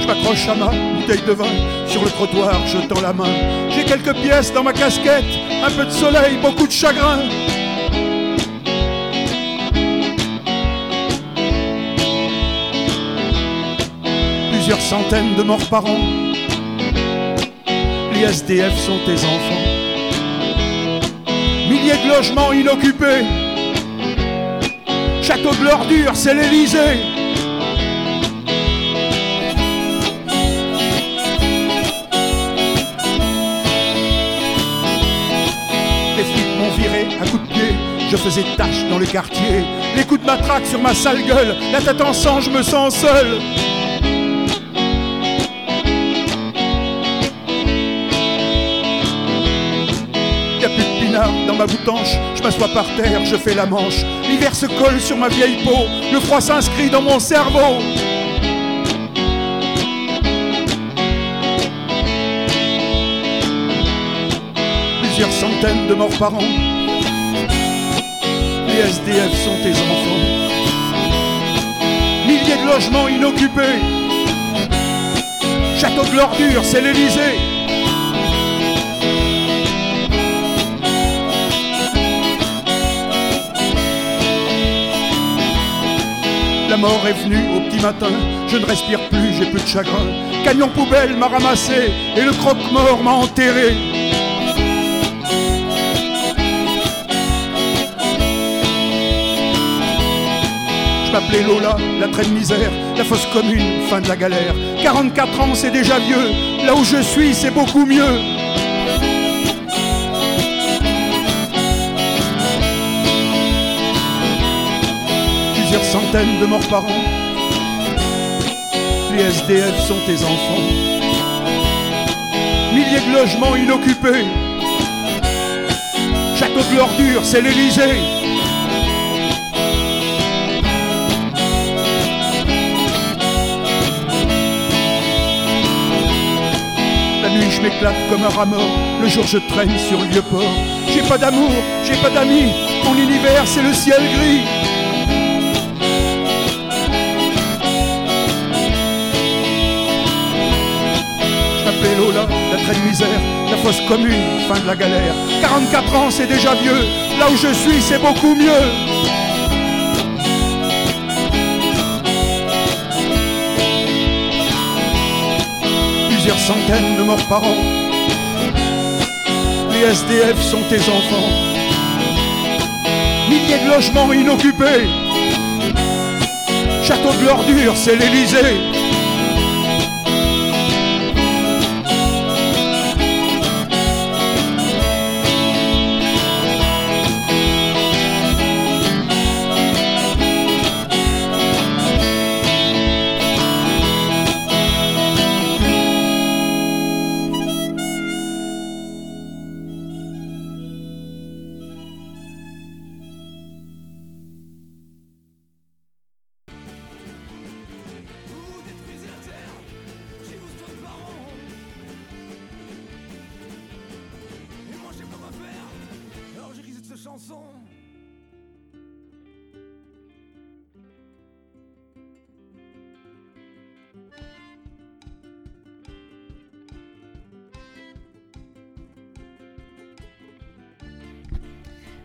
Je m'accroche à ma bouteille de vin sur le trottoir, je tends la main. J'ai quelques pièces dans ma casquette, un peu de soleil, beaucoup de chagrin. Plusieurs centaines de morts par an. Les SDF sont tes enfants. Milliers de logements inoccupés. Château de l'ordure, c'est l'Elysée. Les flics m'ont viré à coups de pied. Je faisais tâche dans le quartier. Les coups de matraque sur ma sale gueule. La tête en sang, je me sens seul. Pinard dans ma boutanche. Je m'assois par terre, je fais la manche. L'hiver se colle sur ma vieille peau. Le froid s'inscrit dans mon cerveau. Plusieurs centaines de morts par an. Les SDF sont tes enfants. Milliers de logements inoccupés. Château de l'ordure, c'est l'Elysée. La mort est venue au petit matin, je ne respire plus, j'ai plus de chagrin. Camion poubelle m'a ramassé et le croque-mort m'a enterré. Je m'appelais Lola, la traîne misère, la fosse commune, fin de la galère. 44 ans, c'est déjà vieux, là où je suis, c'est beaucoup mieux. Centaines de morts par an. Les SDF sont tes enfants. Milliers de logements inoccupés. Château de l'ordure, c'est l'Elysée. La nuit, je m'éclate comme un rat mort. Le jour, je traîne sur le vieux port. J'ai pas d'amour, j'ai pas d'amis. Mon univers, c'est le ciel gris. La traîne misère, la fosse commune, fin de la galère. 44 ans, c'est déjà vieux. Là où je suis, c'est beaucoup mieux. Plusieurs centaines de morts par an. Les SDF sont tes enfants. Milliers de logements inoccupés. Château de l'ordure, c'est l'Elysée.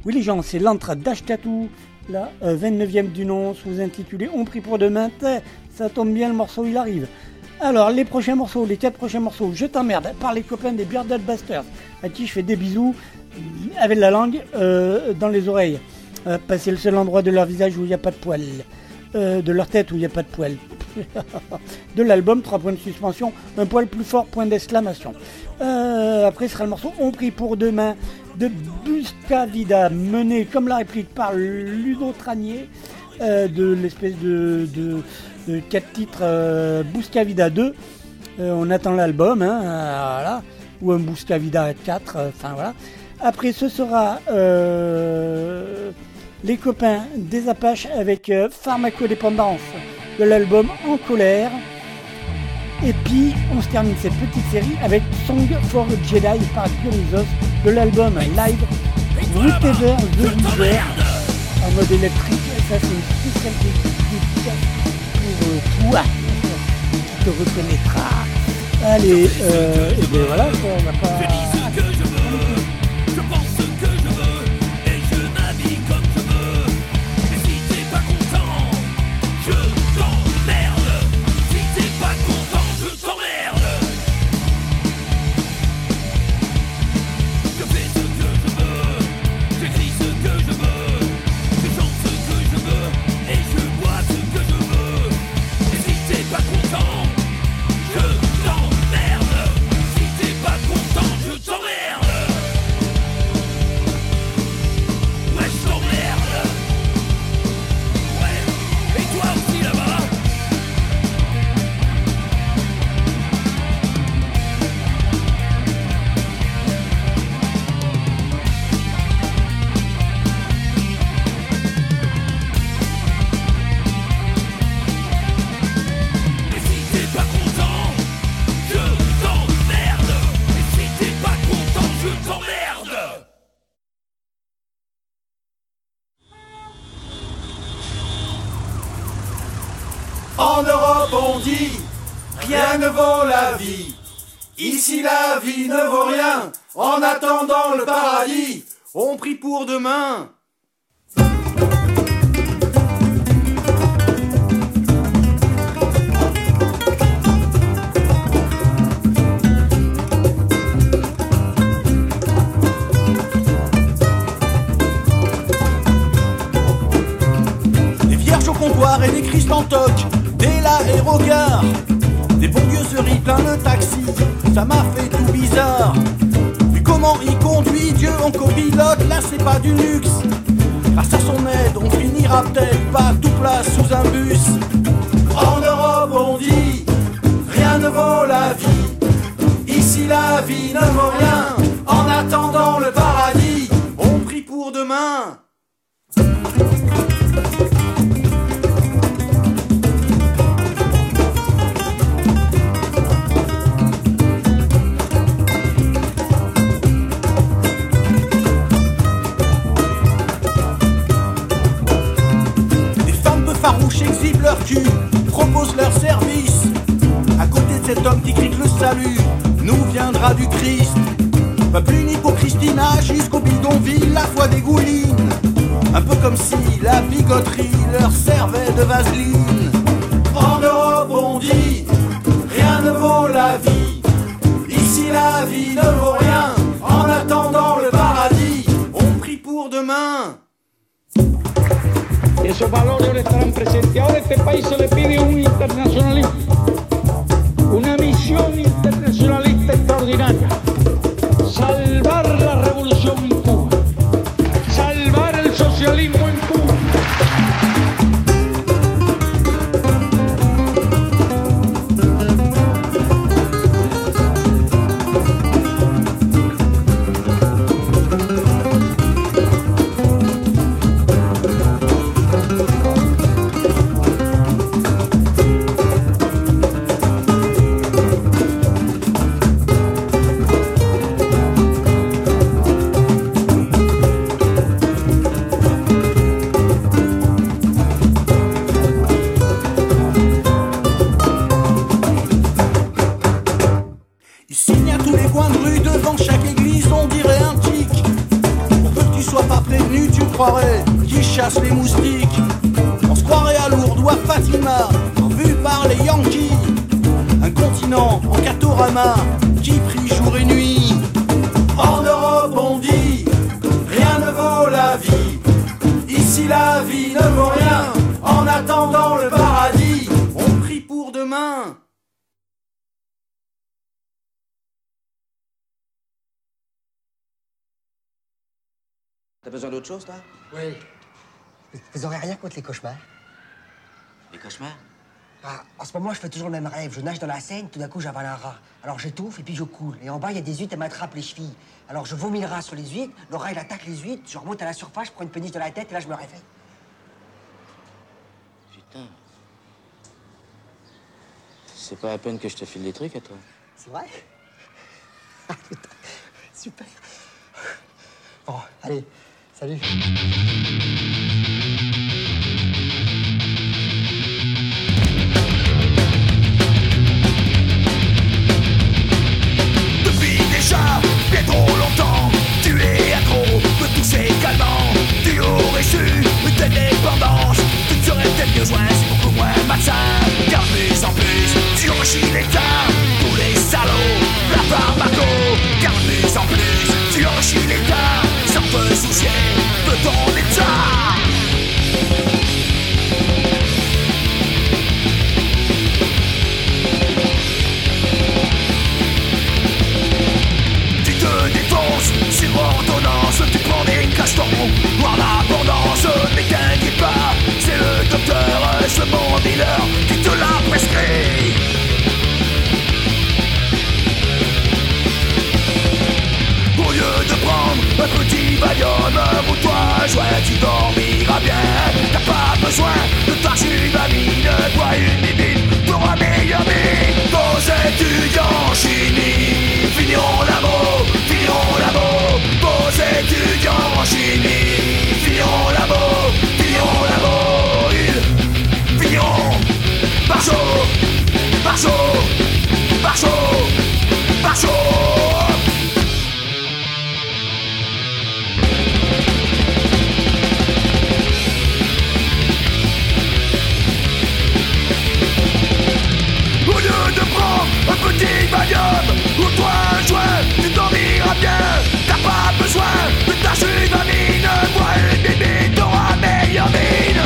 Oui les gens, c'est l'entre d'Ashkatou, la euh, 29e du nom, sous-intitulé On prie pour demain. Ça tombe bien, le morceau il arrive. Alors, les prochains morceaux, les quatre prochains morceaux, je t'emmerde par les copains des Bearded Busters, à qui je fais des bisous avec la langue euh, dans les oreilles. Euh, c'est le seul endroit de leur visage où il n'y a pas de poils. Euh, de leur tête où il n'y a pas de poils. de l'album, 3 points de suspension, un poil plus fort, point d'exclamation. Euh, après ce sera le morceau On prie pour demain de Buscavida, mené comme la réplique par Ludo Tranier, euh, de l'espèce de, de, de 4 titres euh, Buscavida 2. Euh, on attend l'album, hein, voilà. ou un Buscavida 4, euh, enfin voilà. Après ce sera les copains des Apaches avec Pharmacodépendance de l'album En colère. Et puis, on se termine cette petite série avec Song for Jedi par Dionysos de l'album live Whatever the River en mode électrique. Ça, c'est une spéciale pour toi qui te reconnaîtra. Allez, euh, et bien voilà, on n'a pas. cours demain. Je nage dans la Seine, tout d'un coup j'avale un rat. Alors j'étouffe et puis je coule. Et en bas, il y a des huîtres, elles m'attrapent les chevilles. Alors je vomis le rat sur les huîtres, le rat il attaque les huîtres, je remonte à la surface, je prends une péniche de la tête et là je me réveille. Putain. C'est pas la peine que je te file des trucs à toi. C'est vrai? Ah, Super. Bon, allez, salut. Une telle dépendance, tu serais peut-être mieux joint, c'est beaucoup moins malsain. Car plus en plus, tu enrichis l'État, tous les salauds, la pharmaco. Car plus en plus, tu enrichis l'État, sans te soucier de ton état. Sur ordonnance, tu prends des cachetons en abondance. Mais t'inquiète pas, c'est le docteur, ce mon dealer qui te l'a prescrit. Petit Valium toi jouet, tu dormiras bien. T'as pas besoin de ta chuvamine, toi une bibine pour un meilleur mine. Nos étudiants en chimie finiront là-bas, finiront là-bas. Nos étudiants en chimie finiront là-bas, finiront là-bas. Ils finiront par jour, par jour, par jour, par jour. Petit Valium ou toi un jouet, tu dormiras bien. T'as pas besoin de ta chuvamine, moi une bibine t'auras meilleure mine.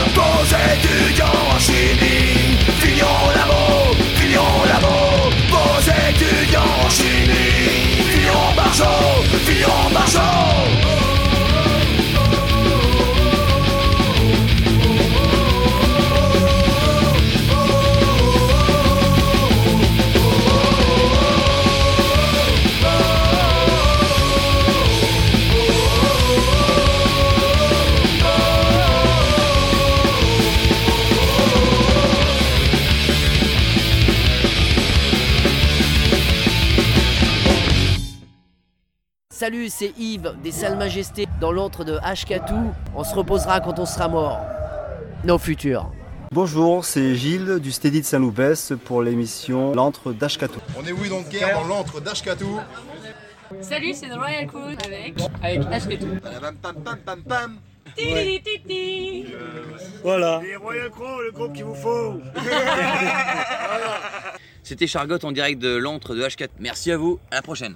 Étudiants en chimie finiront là-bas, finiront là-bas. Vos étudiants en chimie finiront par jour, finiront Salut, c'est Yves des Salles Majestés dans l'antre de Ashkatou. On se reposera quand on sera mort. Nos futurs. Bonjour, c'est Gilles du Steady de Saint-Loupès pour l'émission L'antre d'Ashkatou. On est oui donc guerre dans l'antre d'Ashkatou. Salut, c'est The Royal Crew avec. Avec Ashketou. Pam pam pam pam pam. Titi Voilà. Les Royal Crow, le groupe qu'il vous faut. C'était Chargotte en direct de l'antre de H4. Merci à vous, à la prochaine.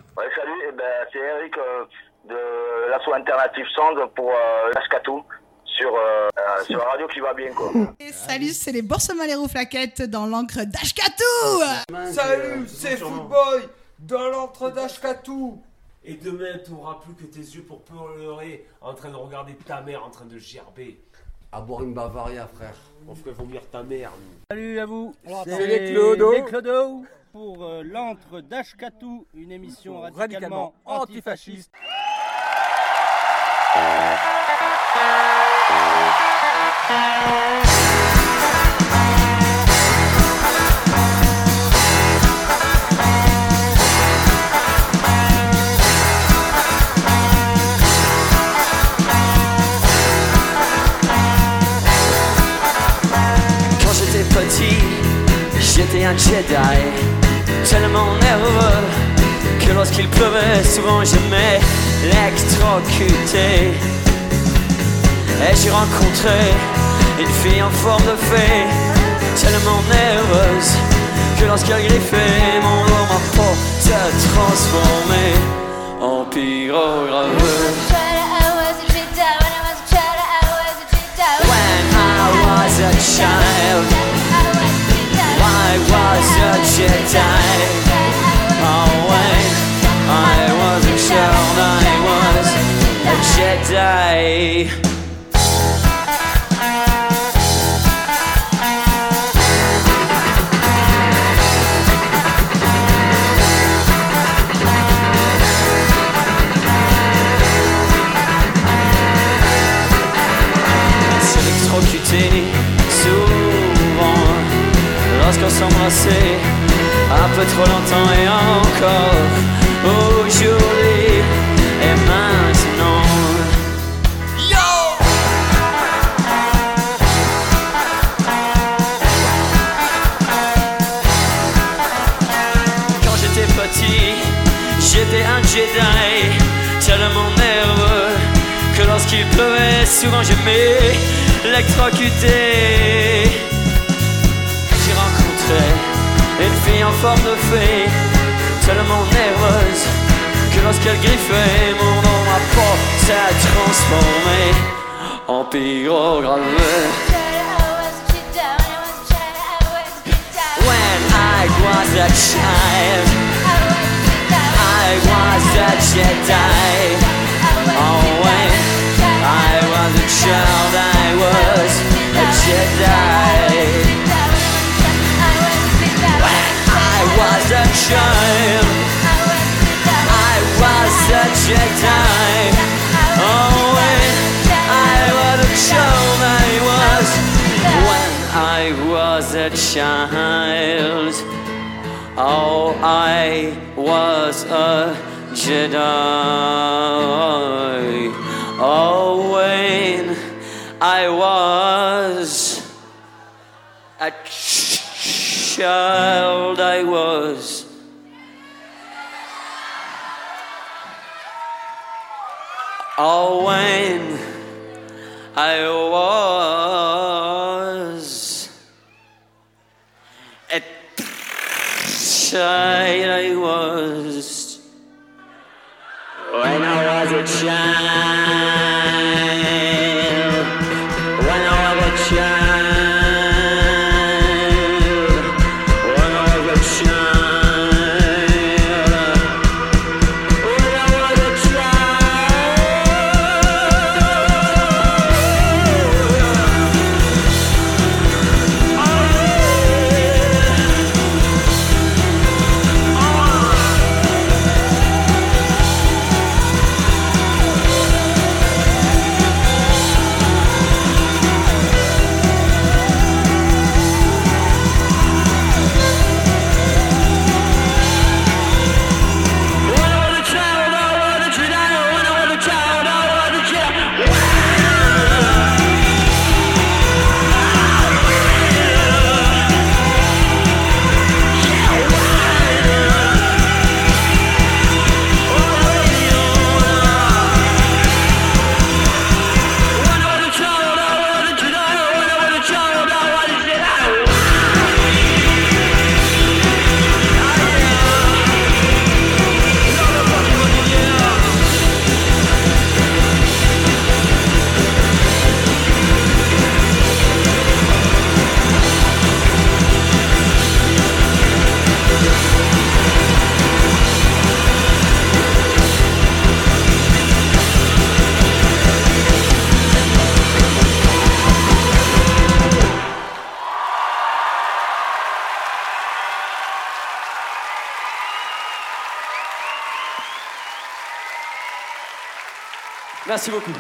Ben, c'est Eric euh, de l'asso alternative Sound pour euh, l'Ashkatou sur, euh, sur la radio qui va bien quoi. Et salut, c'est les Boursemaleros Flaquettes dans l'encre d'Ashkatou Salut, c'est Footboy dans l'antre d'Ashkatou. Et demain, tu n'auras plus que tes yeux pour pleurer en train de regarder ta mère en train de gerber. À boire une Bavaria, frère. On ferait vomir ta mère. Salut à vous. C'est les Clodo. Les Clodo pour euh, l'antre d'Ashkatou, une émission radicalement, Radicalement antifasciste. Quand j'étais petit, j'étais un Jedi, tellement nerveux que lorsqu'il pleuvait, souvent je m'électrocutais. Et j'ai rencontré une fille en forme de fée, tellement nerveuse que lorsqu'elle griffait mon dos, ma peau s'est transformée en pyrograveur. When I was a child, Oh, I was a Jedi. Oh, when I was a child, I was a Jedi. Souvent lorsqu'on s'embrassait un peu trop longtemps et encore aujourd'hui et maintenant. Yo! Quand j'étais petit, j'étais un Jedi, tellement nerveux que lorsqu'il pleuvait, souvent je m'électrocutais. Forme de fée, tellement nerveuse que lorsqu'elle griffait mon nom, ma peau s'est transformée en pyrograveur. When I was a child, I was a Jedi. Oh, when I was a child, I was a Jedi. Child, I was a Jedi. Oh, when I was a child, I was. When I was a child, oh, I was a Jedi. Oh, when I was a child, I was. Oh, when I was a child, I was. When I was a child, Merci beaucoup.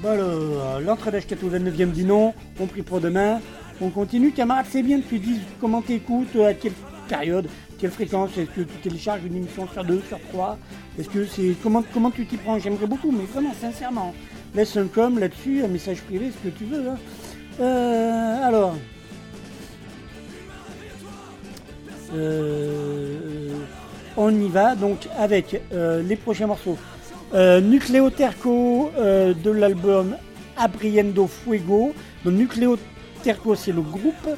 Bon alors, l'entrée d'Ashkatou 29e dit non, on prie pour demain. On continue, camarade, c'est bien que tu dises comment t'écoutes, à quelle période, quelle fréquence, est-ce que tu télécharges une émission sur deux, sur trois? Est-ce que c'est. Comment, comment tu t'y prends? J'aimerais beaucoup, mais vraiment, sincèrement. Laisse un com là-dessus, un message privé, ce que tu veux. hein. Euh, alors. Euh, on y va donc avec euh, les prochains morceaux. Euh, Nucleo Terco euh, de l'album Abriendo Fuego. Donc Nucleo Terco c'est le groupe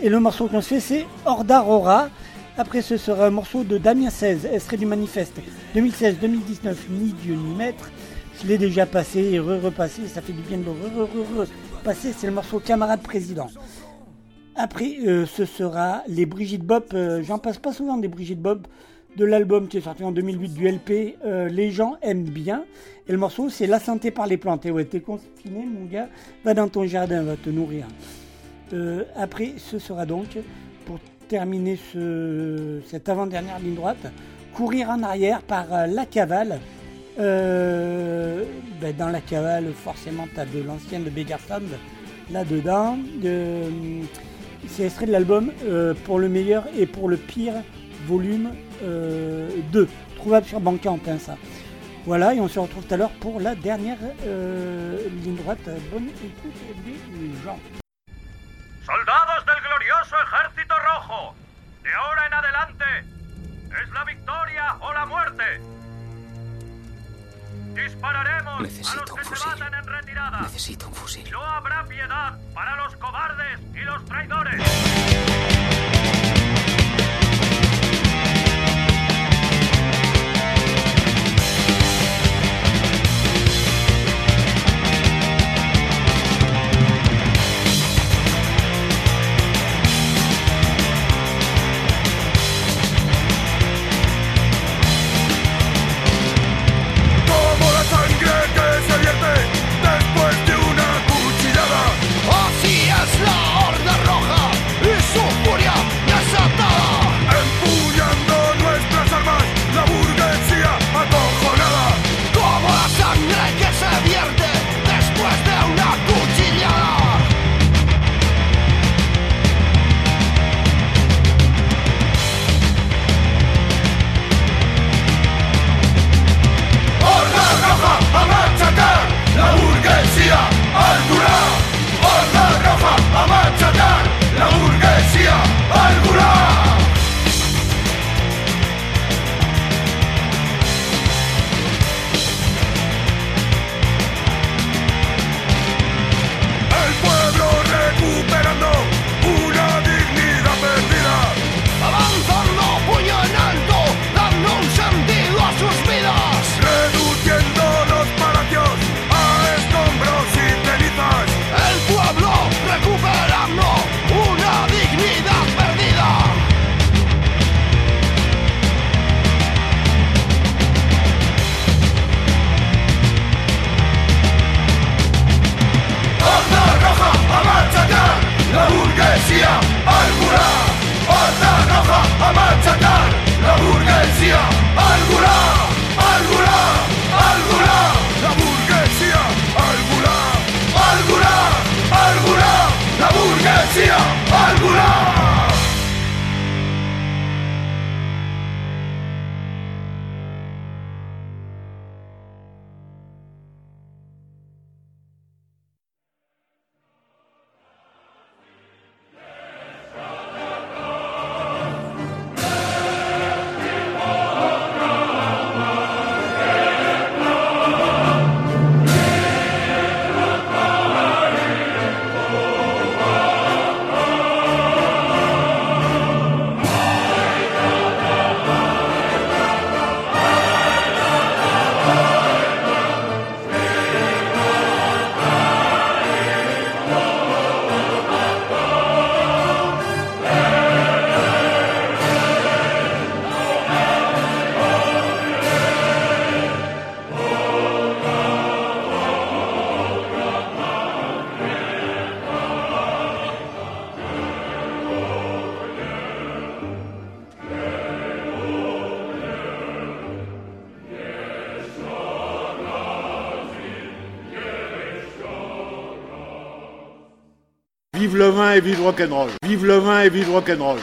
et le morceau qu'on se fait c'est Horda Rora. Après ce sera un morceau de Damien 16, extrait du manifeste 2016-2019, ni Dieu ni maître. Je l'ai déjà passé et re-repassé, ça fait du bien de le re-re-re-passer, c'est le morceau Camarade Président. Après, euh, ce sera les Brigitte Bob. J'en passe pas souvent des Brigitte Bob de l'album qui est sorti en 2008 du LP. euh, les gens aiment bien. Et le morceau, c'est La santé par les plantes. Et ouais, t'es confiné, mon gars. Va dans ton jardin, va te nourrir. Euh, après, ce sera donc, pour terminer ce, cette avant-dernière ligne droite, Courir en arrière par euh, La Cavale. Ben, dans La Cavale, forcément, tu as de l'ancien de Beggar là-dedans. De, c'est extrait de l'album pour le meilleur et pour le pire volume euh, 2, trouvable sur Bandcamp, hein, ça. Voilà, et on se retrouve tout à l'heure pour la dernière euh, ligne droite. Bonne écoute des gens. Soldados del glorioso ejército rojo, de ahora en adelante es la victoria o la muerte. Dispararemos a los Necesito que se baten en retirada. Necesito un fusil. No habrá piedad para los cobardes y los traidores. Et vive rock'n'roll. Vive le vin et vive rock'n'roll.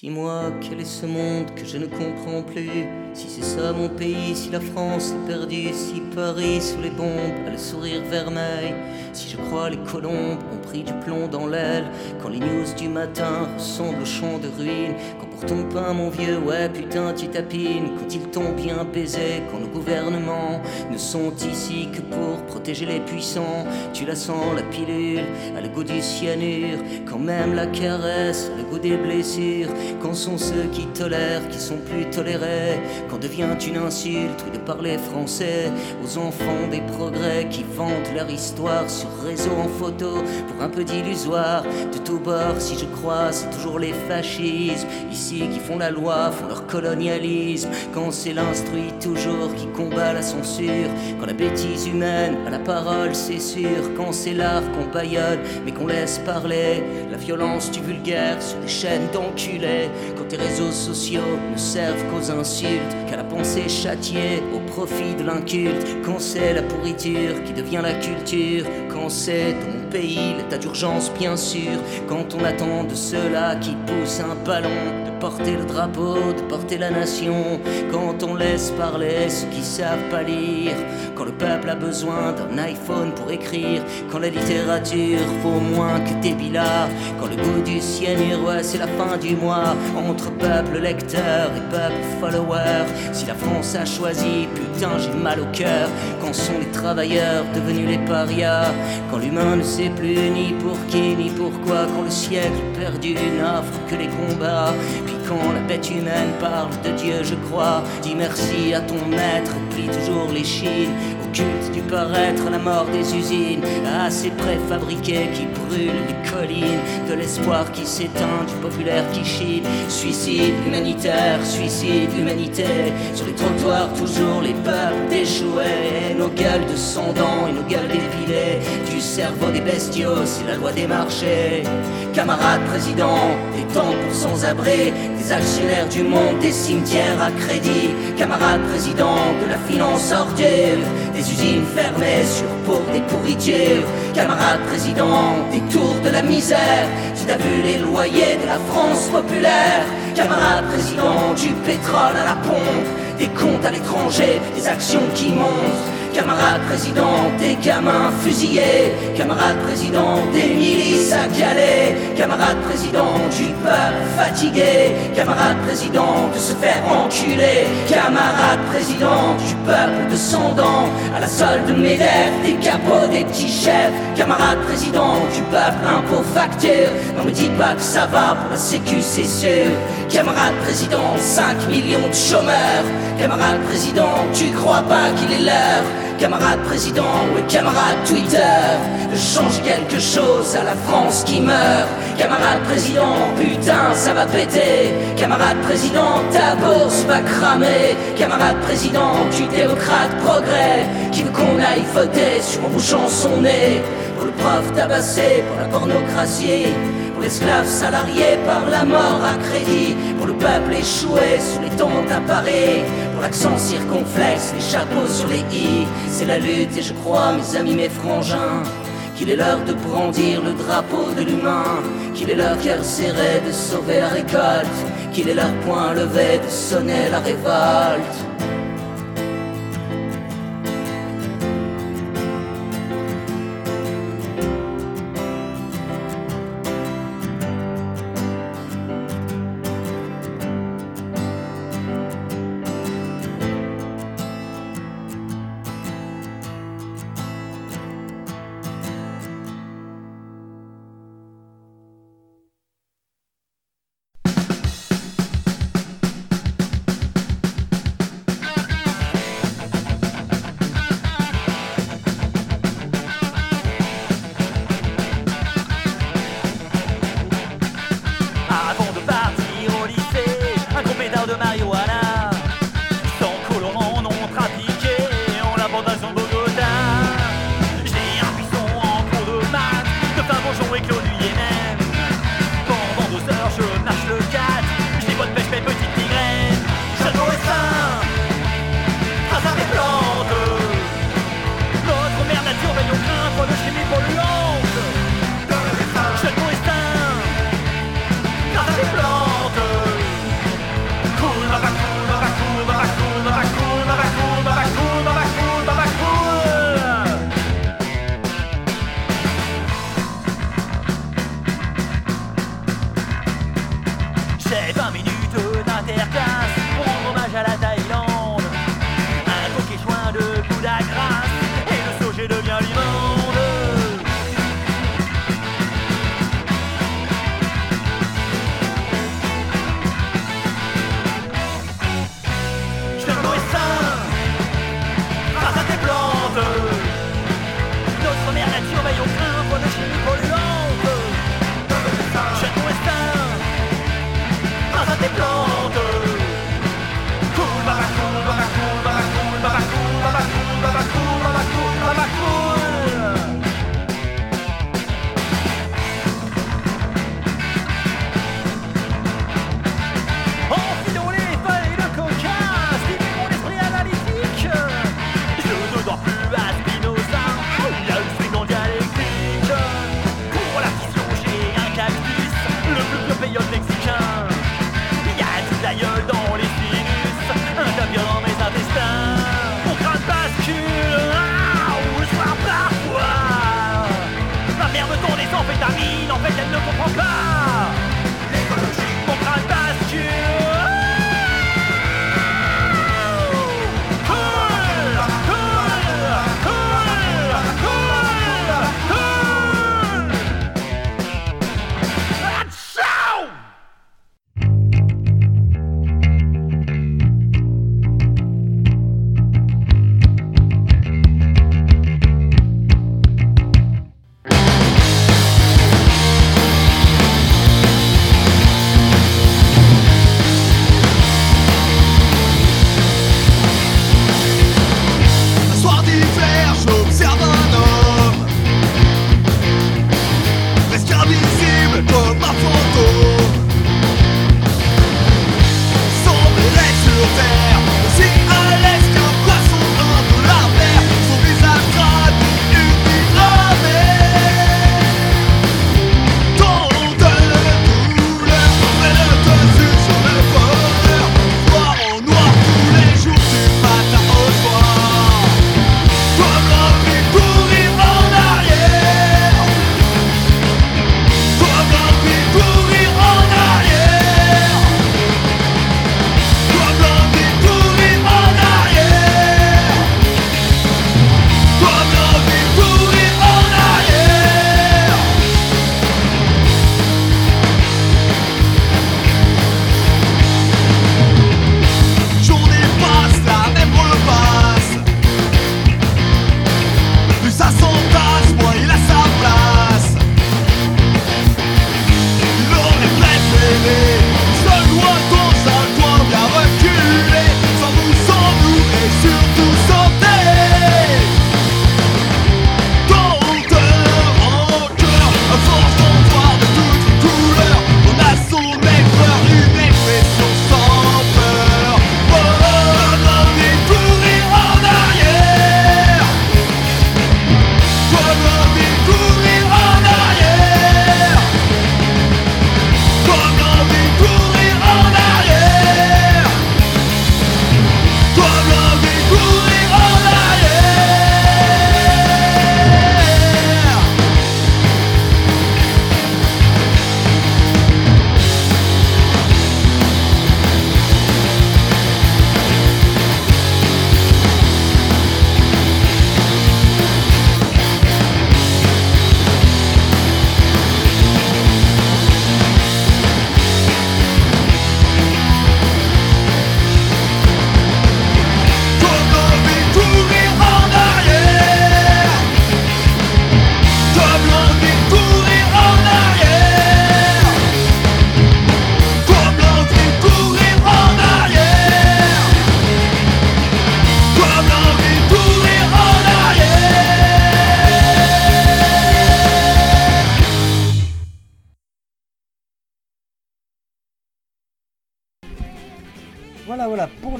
Dis-moi, quel est ce monde que je ne comprends plus? Si c'est ça mon pays, si la France est perdue, si Paris sous les bombes a le sourire vermeil, si je crois les colombes ont pris du plomb dans l'aile, quand les news du matin ressemblent au champ de ruines, pour ton pain mon vieux, ouais putain tu tapines, quand ils t'ont bien baisé, quand nos gouvernements ne sont ici que pour protéger les puissants, tu la sens la pilule, à le goût du cyanure, quand même la caresse, le goût des blessures, quand sont ceux qui tolèrent, qui sont plus tolérés, quand devient une insulte de parler français aux enfants des progrès qui vantent leur histoire sur réseau en photo pour un peu d'illusoire. De tous bords, si je crois, c'est toujours les fascismes qui font la loi, font leur colonialisme. Quand c'est l'instruit toujours qui combat la censure, quand la bêtise humaine a la parole, c'est sûr. Quand c'est l'art qu'on baillonne mais qu'on laisse parler, la violence du vulgaire sur des chaînes d'enculés. Quand tes réseaux sociaux ne servent qu'aux insultes, qu'à la pensée châtiée au profit de l'inculte. Quand c'est la pourriture qui devient la culture, quand c'est ton pays, l'état d'urgence bien sûr, quand on attend de ceux-là qui poussent un ballon, de porter le drapeau, de porter la nation, quand on laisse parler ceux qui savent pas lire, quand le peuple a besoin d'un iPhone pour écrire, quand la littérature vaut moins que des billards, quand le goût du ouais, c'est la fin du mois, entre peuple lecteur et peuple follower, si la France a choisi, putain j'ai mal au cœur, quand sont les travailleurs devenus les parias, quand l'humain ne sait plus ni pour qui ni pourquoi, quand le siècle perdu n'offre que les combats, puis quand la bête humaine parle de Dieu, je crois, dis merci à ton maître, plie toujours les chines, du paraître, la mort des usines, à ces préfabriqués qui brûlent les collines, de l'espoir qui s'éteint, du populaire qui chine, suicide humanitaire, suicide humanité, sur les trottoirs toujours les peuples déchoués, nos gueules de sang dents et nos gueules dépilées, du cerveau des bestiaux, c'est la loi des marchés, camarades président, des temples sans-abri, des actionnaires du monde, des cimetières à crédit, camarades président de la finance ordure, des usines fermées sur pour des pourritures, camarades président des tours de la misère, si t'as vu les loyers de la France populaire, camarades président du pétrole à la pompe, des comptes à l'étranger, des actions qui montent. Camarade président des gamins fusillés, camarade président des milices à Calais, camarade président du peuple fatigué, camarade président de se faire enculer, camarade président du peuple descendant, à la solde de lèvres, des capots, des petits chefs, camarade président du peuple impôt facture, non me dites pas que ça va pour la sécu c'est sûr, camarade président 5 millions de chômeurs, camarade président tu crois pas qu'il est l'heure? Camarade président, ouais camarade Twitter Change quelque chose à la France qui meurt. Camarade président, putain ça va péter. Camarade président, ta bourse va cramer. Camarade président, du démocrate progrès. Qui veut qu'on aille voter sur en bouchant son nez? Pour le prof tabassé, pour la pornocratie pour l'esclave salarié par la mort à crédit, pour le peuple échoué sous les tentes à Paris, pour l'accent circonflexe, les chapeaux sur les i, c'est la lutte et je crois, mes amis, mes frangins, qu'il est l'heure de brandir le drapeau de l'humain, qu'il est leur cœur serré de sauver la récolte, qu'il est leur poing levé de sonner la révolte.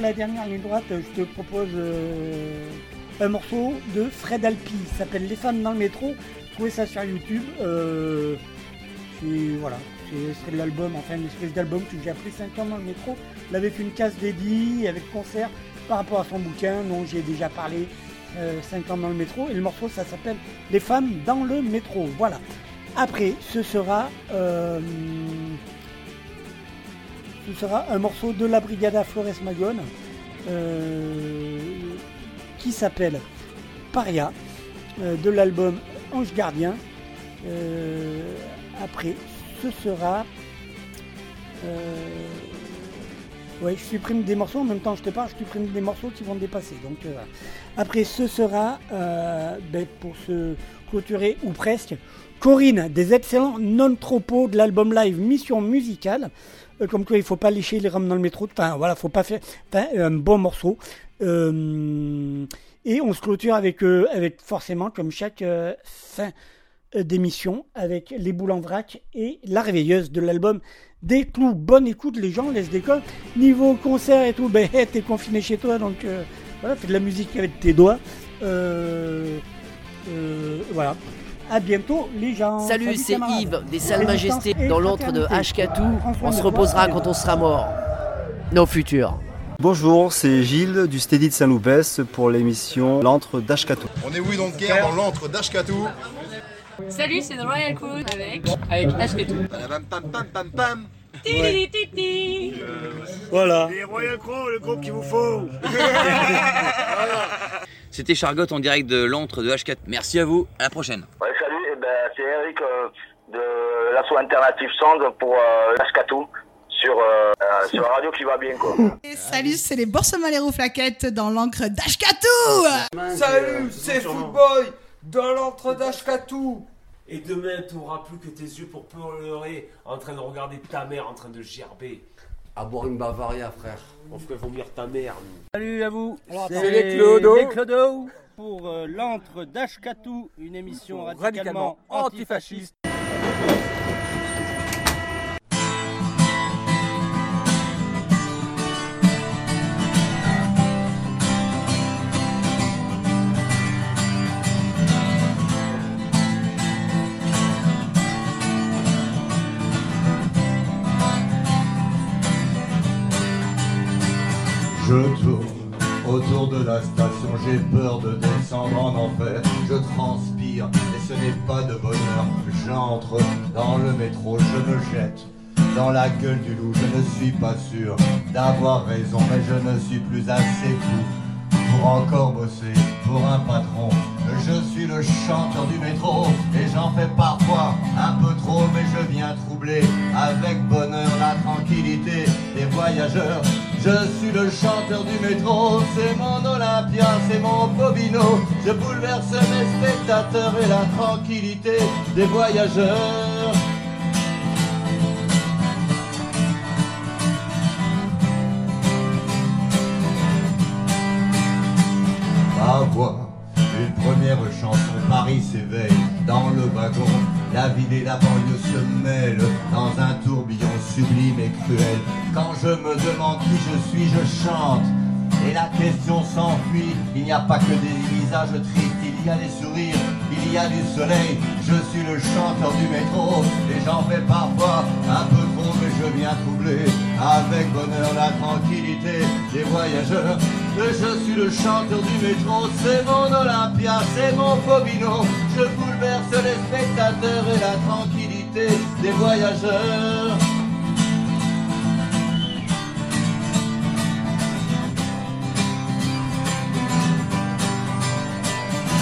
La dernière ligne droite, je te propose euh, un morceau de Fred Alpi. S'appelle Les femmes dans le métro. Trouvez ça sur YouTube. Euh, c'est- voilà. C'est l'album, enfin une espèce d'album que j'ai appris 5 ans dans le métro. Il avait fait une case dédiée avec concert par rapport à son bouquin dont j'ai déjà parlé 5 ans dans le métro. Et le morceau, ça s'appelle Les femmes dans le métro. Voilà. Après, ce sera. Ce sera un morceau de la Brigada Flores Magone euh, qui s'appelle Paria euh, de l'album Ange Gardien. Euh, après, ce sera. ouais, je supprime des morceaux en même temps je te parle, je supprime des morceaux qui vont dépasser. Donc après, ce sera ben, pour se clôturer ou presque. Corinne, des excellents non-tropos de l'album live Mission Musicale. Euh, comme quoi, il faut pas lécher les rames dans le métro. Enfin, voilà, faut pas faire enfin, un bon morceau. Euh, et on se clôture avec, euh, avec forcément, comme chaque fin d'émission, avec les boules en vrac et la réveilleuse de l'album Des clous. Bonne écoute, les gens laissent des. Niveau concert et tout, ben, t'es confiné chez toi, donc voilà, fais de la musique avec tes doigts. Voilà. À bientôt, les gens. Salut, c'est. Yves des Salles Majestés dans l'antre de. Hkatou. On se reposera quand on sera mort. Nos futurs. Bonjour, c'est Gilles du Steady de Saint-Loupès pour l'émission L'antre d'Ashkatou. On est oui donc guerre dans l'antre d'Ashkatou. Salut, c'est The Royal Crew avec. Avec Ashketou. Pam pam pam pam pam. Titi-titi. Voilà. Les Royal Crow, le groupe qu'il vous faut. C'était Chargotte en direct de l'antre de H4. Merci à vous, à la prochaine. Ouais, salut, eh ben, c'est Eric euh, de l'asso Alternative Sound pour euh, l'Ascatou sur, euh, euh, sur la radio qui va bien quoi. Et salut, c'est les Boursemaleros Flaquettes dans l'encre d'Ashkatou Salut, c'est Footboy dans l'antre d'Ashkatou. Et demain, tu n'auras plus que tes yeux pour pleurer en train de regarder ta mère en train de gerber. À boire une Bavaria, frère. On ferait vomir ta mère. nous. Salut à vous, C'est les Clodo. les Clodo pour euh, l'antre d'Ashkatou, une émission radicalement, Radicalement antifasciste. De la station, j'ai peur de descendre en enfer. Je transpire et ce n'est pas de bonheur. J'entre dans le métro, je me jette dans la gueule du loup. Je ne suis pas sûr d'avoir raison, mais je ne suis plus assez fou pour encore bosser pour un patron. Je suis le chanteur du métro et j'en fais parfois un peu trop, mais je viens troubler avec bonheur la tranquillité des voyageurs. Je suis le chanteur du métro, c'est mon Olympia, c'est mon Bobino. Je bouleverse mes spectateurs et la tranquillité des voyageurs. Ma voix, une première chanson, Paris s'éveille dans le wagon. La ville et la banlieue se mêlent dans un tourbillon sublime et cruel. Quand je me demande qui je suis, je chante. Et la question s'enfuit, il n'y a pas que des visages tristes, il y a des sourires, il y a du soleil. Je suis le chanteur du métro et j'en fais parfois un peu trop, mais je viens troubler avec bonheur la tranquillité des voyageurs. Je suis le chanteur du métro, c'est mon Olympia, c'est mon Bobino. Je bouleverse les spectateurs et la tranquillité des voyageurs.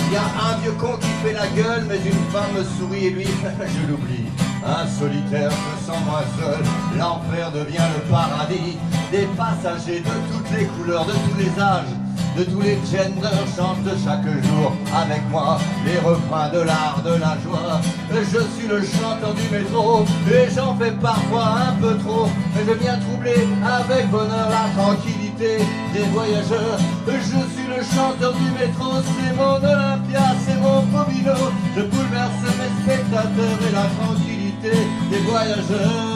Il y a un vieux con qui fait la gueule, mais une femme sourit et lui, je l'oublie. Un solitaire se sent moins seul, l'enfer devient le paradis. Des passagers de toutes les couleurs, de tous les âges, de tous les genders chantent chaque jour avec moi les refrains de l'art, de la joie. Je suis le chanteur du métro et j'en fais parfois un peu trop, je viens troubler avec bonheur la tranquillité des voyageurs. Je suis le chanteur du métro, c'est mon Olympia, c'est mon Bobino. Je bouleverse mes spectateurs et la tranquillité des voyageurs.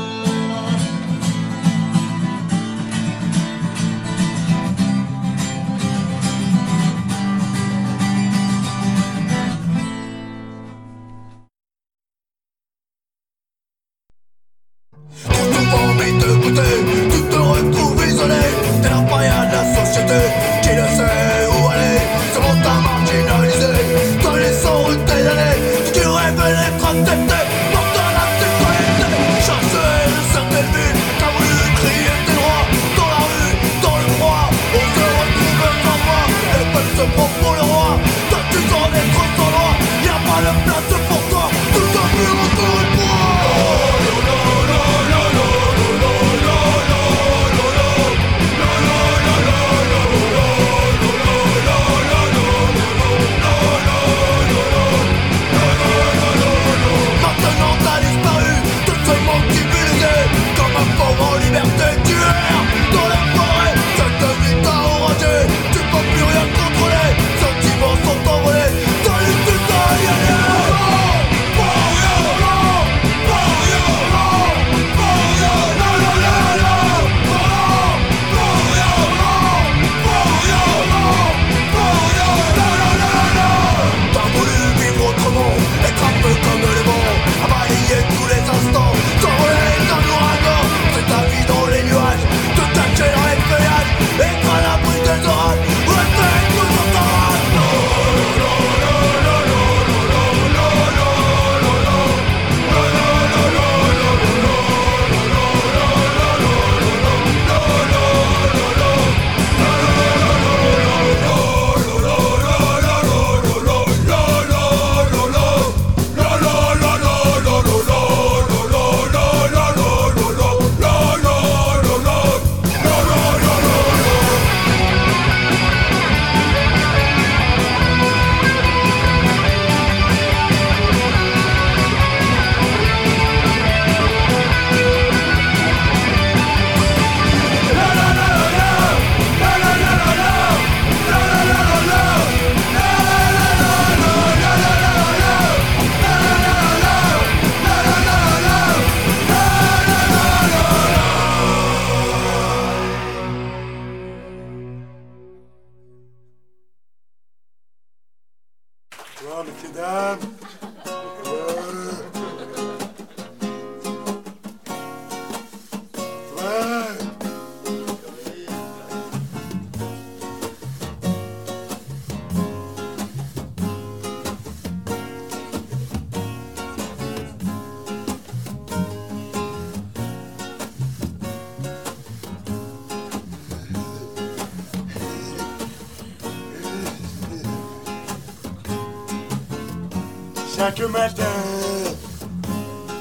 Chaque matin,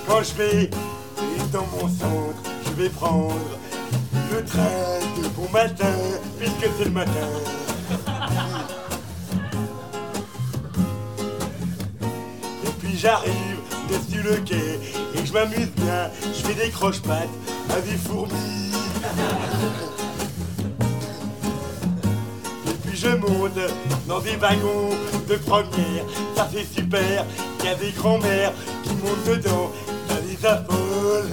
quand je vais dans mon centre, je vais prendre le train de bon matin, puisque c'est le matin. Et puis j'arrive dessus le quai et je m'amuse bien, je fais des croche-pattes à des fourmis. Et puis je monte dans des wagons de première, ça c'est super, y a des grands-mères qui montent dedans, ça les affole.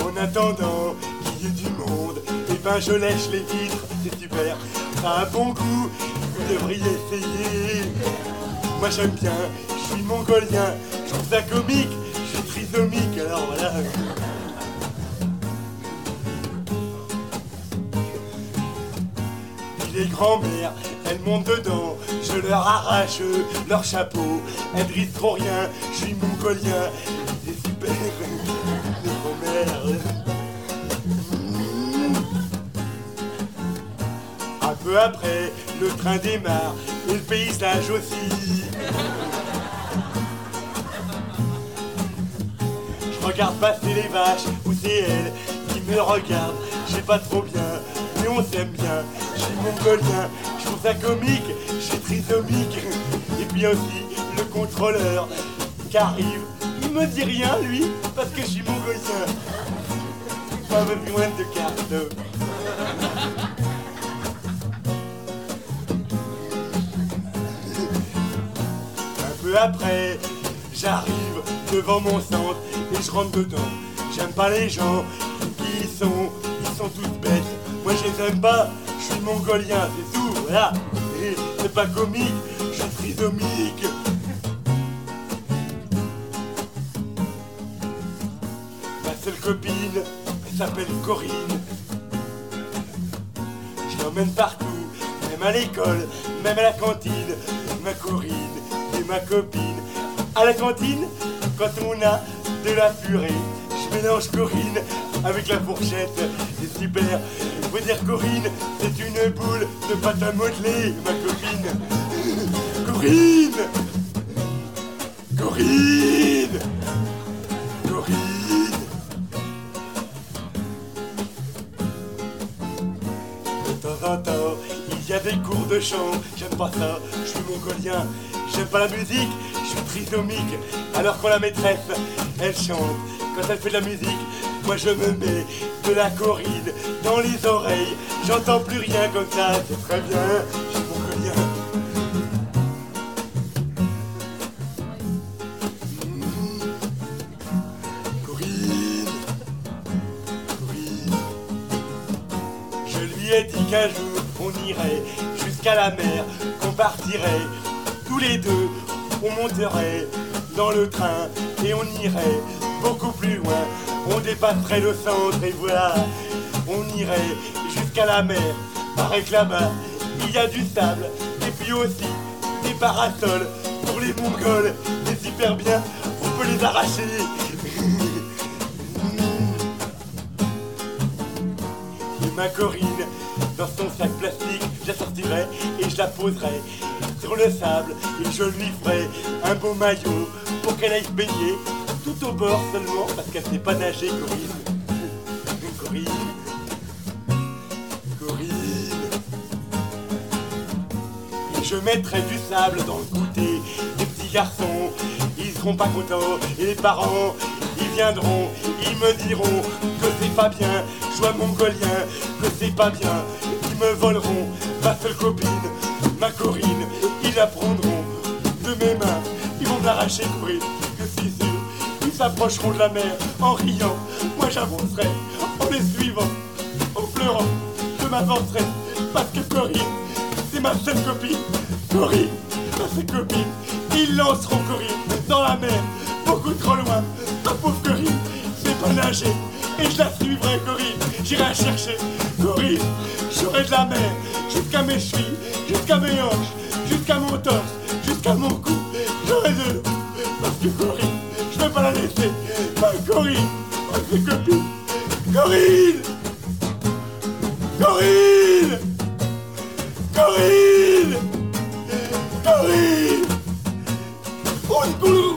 En attendant qu'il y ait du monde, et ben je lèche les vitres, c'est super, ça a un bon goût, vous devriez essayer. Moi j'aime bien, je suis mongolien, je trouve ça comique, Elles montent dedans, je leur arrache leur chapeau, elles risqueront rien, je suis mongolien, c'est super, les grands-mères. Un peu après, le train démarre et le paysage aussi. Je regarde passer les vaches, ou c'est elles qui me regardent. Je pas trop bien, mais on s'aime bien. Mongolien, je trouve ça comique, suis trisomique. Et puis aussi le contrôleur qui arrive, il me dit rien lui, parce que je suis mongolien. Pas besoin de carte. Un peu après, j'arrive devant mon centre et je rentre dedans. J'aime pas les gens qui sont, ils sont tous bêtes. Moi je les aime pas, mongolien, c'est tout, voilà. C'est pas comique, je suis trisomique. Ma seule copine, elle s'appelle Corinne. Je l'emmène partout, même à l'école, même à la cantine. Ma Corinne, c'est ma copine. À la cantine, quand on a de la purée, je mélange Corinne avec la fourchette. C'est super. Faut dire Corinne, c'est une boule de pâte à modeler, ma copine. Corinne! Corinne! Corinne! De temps en temps, il y a des cours de chant, j'aime pas ça, je suis mongolien, j'aime pas la musique, je suis trisomique, alors quand la maîtresse, elle chante, quand elle fait de la musique, moi je me mets de la corride dans les oreilles, j'entends plus rien comme ça, c'est très bien, je suis mongolien. Corinne, Corinne. Je lui ai dit qu'un jour on irait jusqu'à la mer, qu'on partirait tous les deux, on monterait dans le train et on irait beaucoup plus loin. On dépasserait le centre et voilà, on irait jusqu'à la mer. Que là-bas, il y a du sable et puis aussi des parasols pour les Mongols. C'est super bien, on peut les arracher. Et ma Corinne, dans son sac plastique, je la sortirai et je la poserai sur le sable et je lui ferai un beau maillot pour qu'elle aille se baigner tout au bord seulement parce qu'elle sait pas nager, Corinne. Corinne. Corinne. Je mettrai du sable dans le goûter des petits garçons. Ils seront pas contents et les parents, ils viendront, ils me diront que c'est pas bien, joie mongolien, que c'est pas bien. Ils me voleront ma seule copine, ma Corinne. Ils la prendront de mes mains, ils vont me l'arracher, Corinne. Ils s'approcheront de la mer en riant. Moi j'avancerai en les suivant, en pleurant. Je m'avancerai parce que Corinne, c'est ma seule copine. Corinne, ma seule copine. Ils lanceront Corinne dans la mer, beaucoup trop loin. Ma pauvre Corinne, c'est pas nager. Et je la suivrai, Corinne. J'irai la chercher. Corinne, j'aurai de la mer jusqu'à mes chevilles, jusqu'à mes hanches, jusqu'à mon torse, jusqu'à mon cou. J'aurai de l'eau parce que Corinne, pas la laisser. Ma Corinne, ma seule copine. Corinne Corinne Corinne Corinne On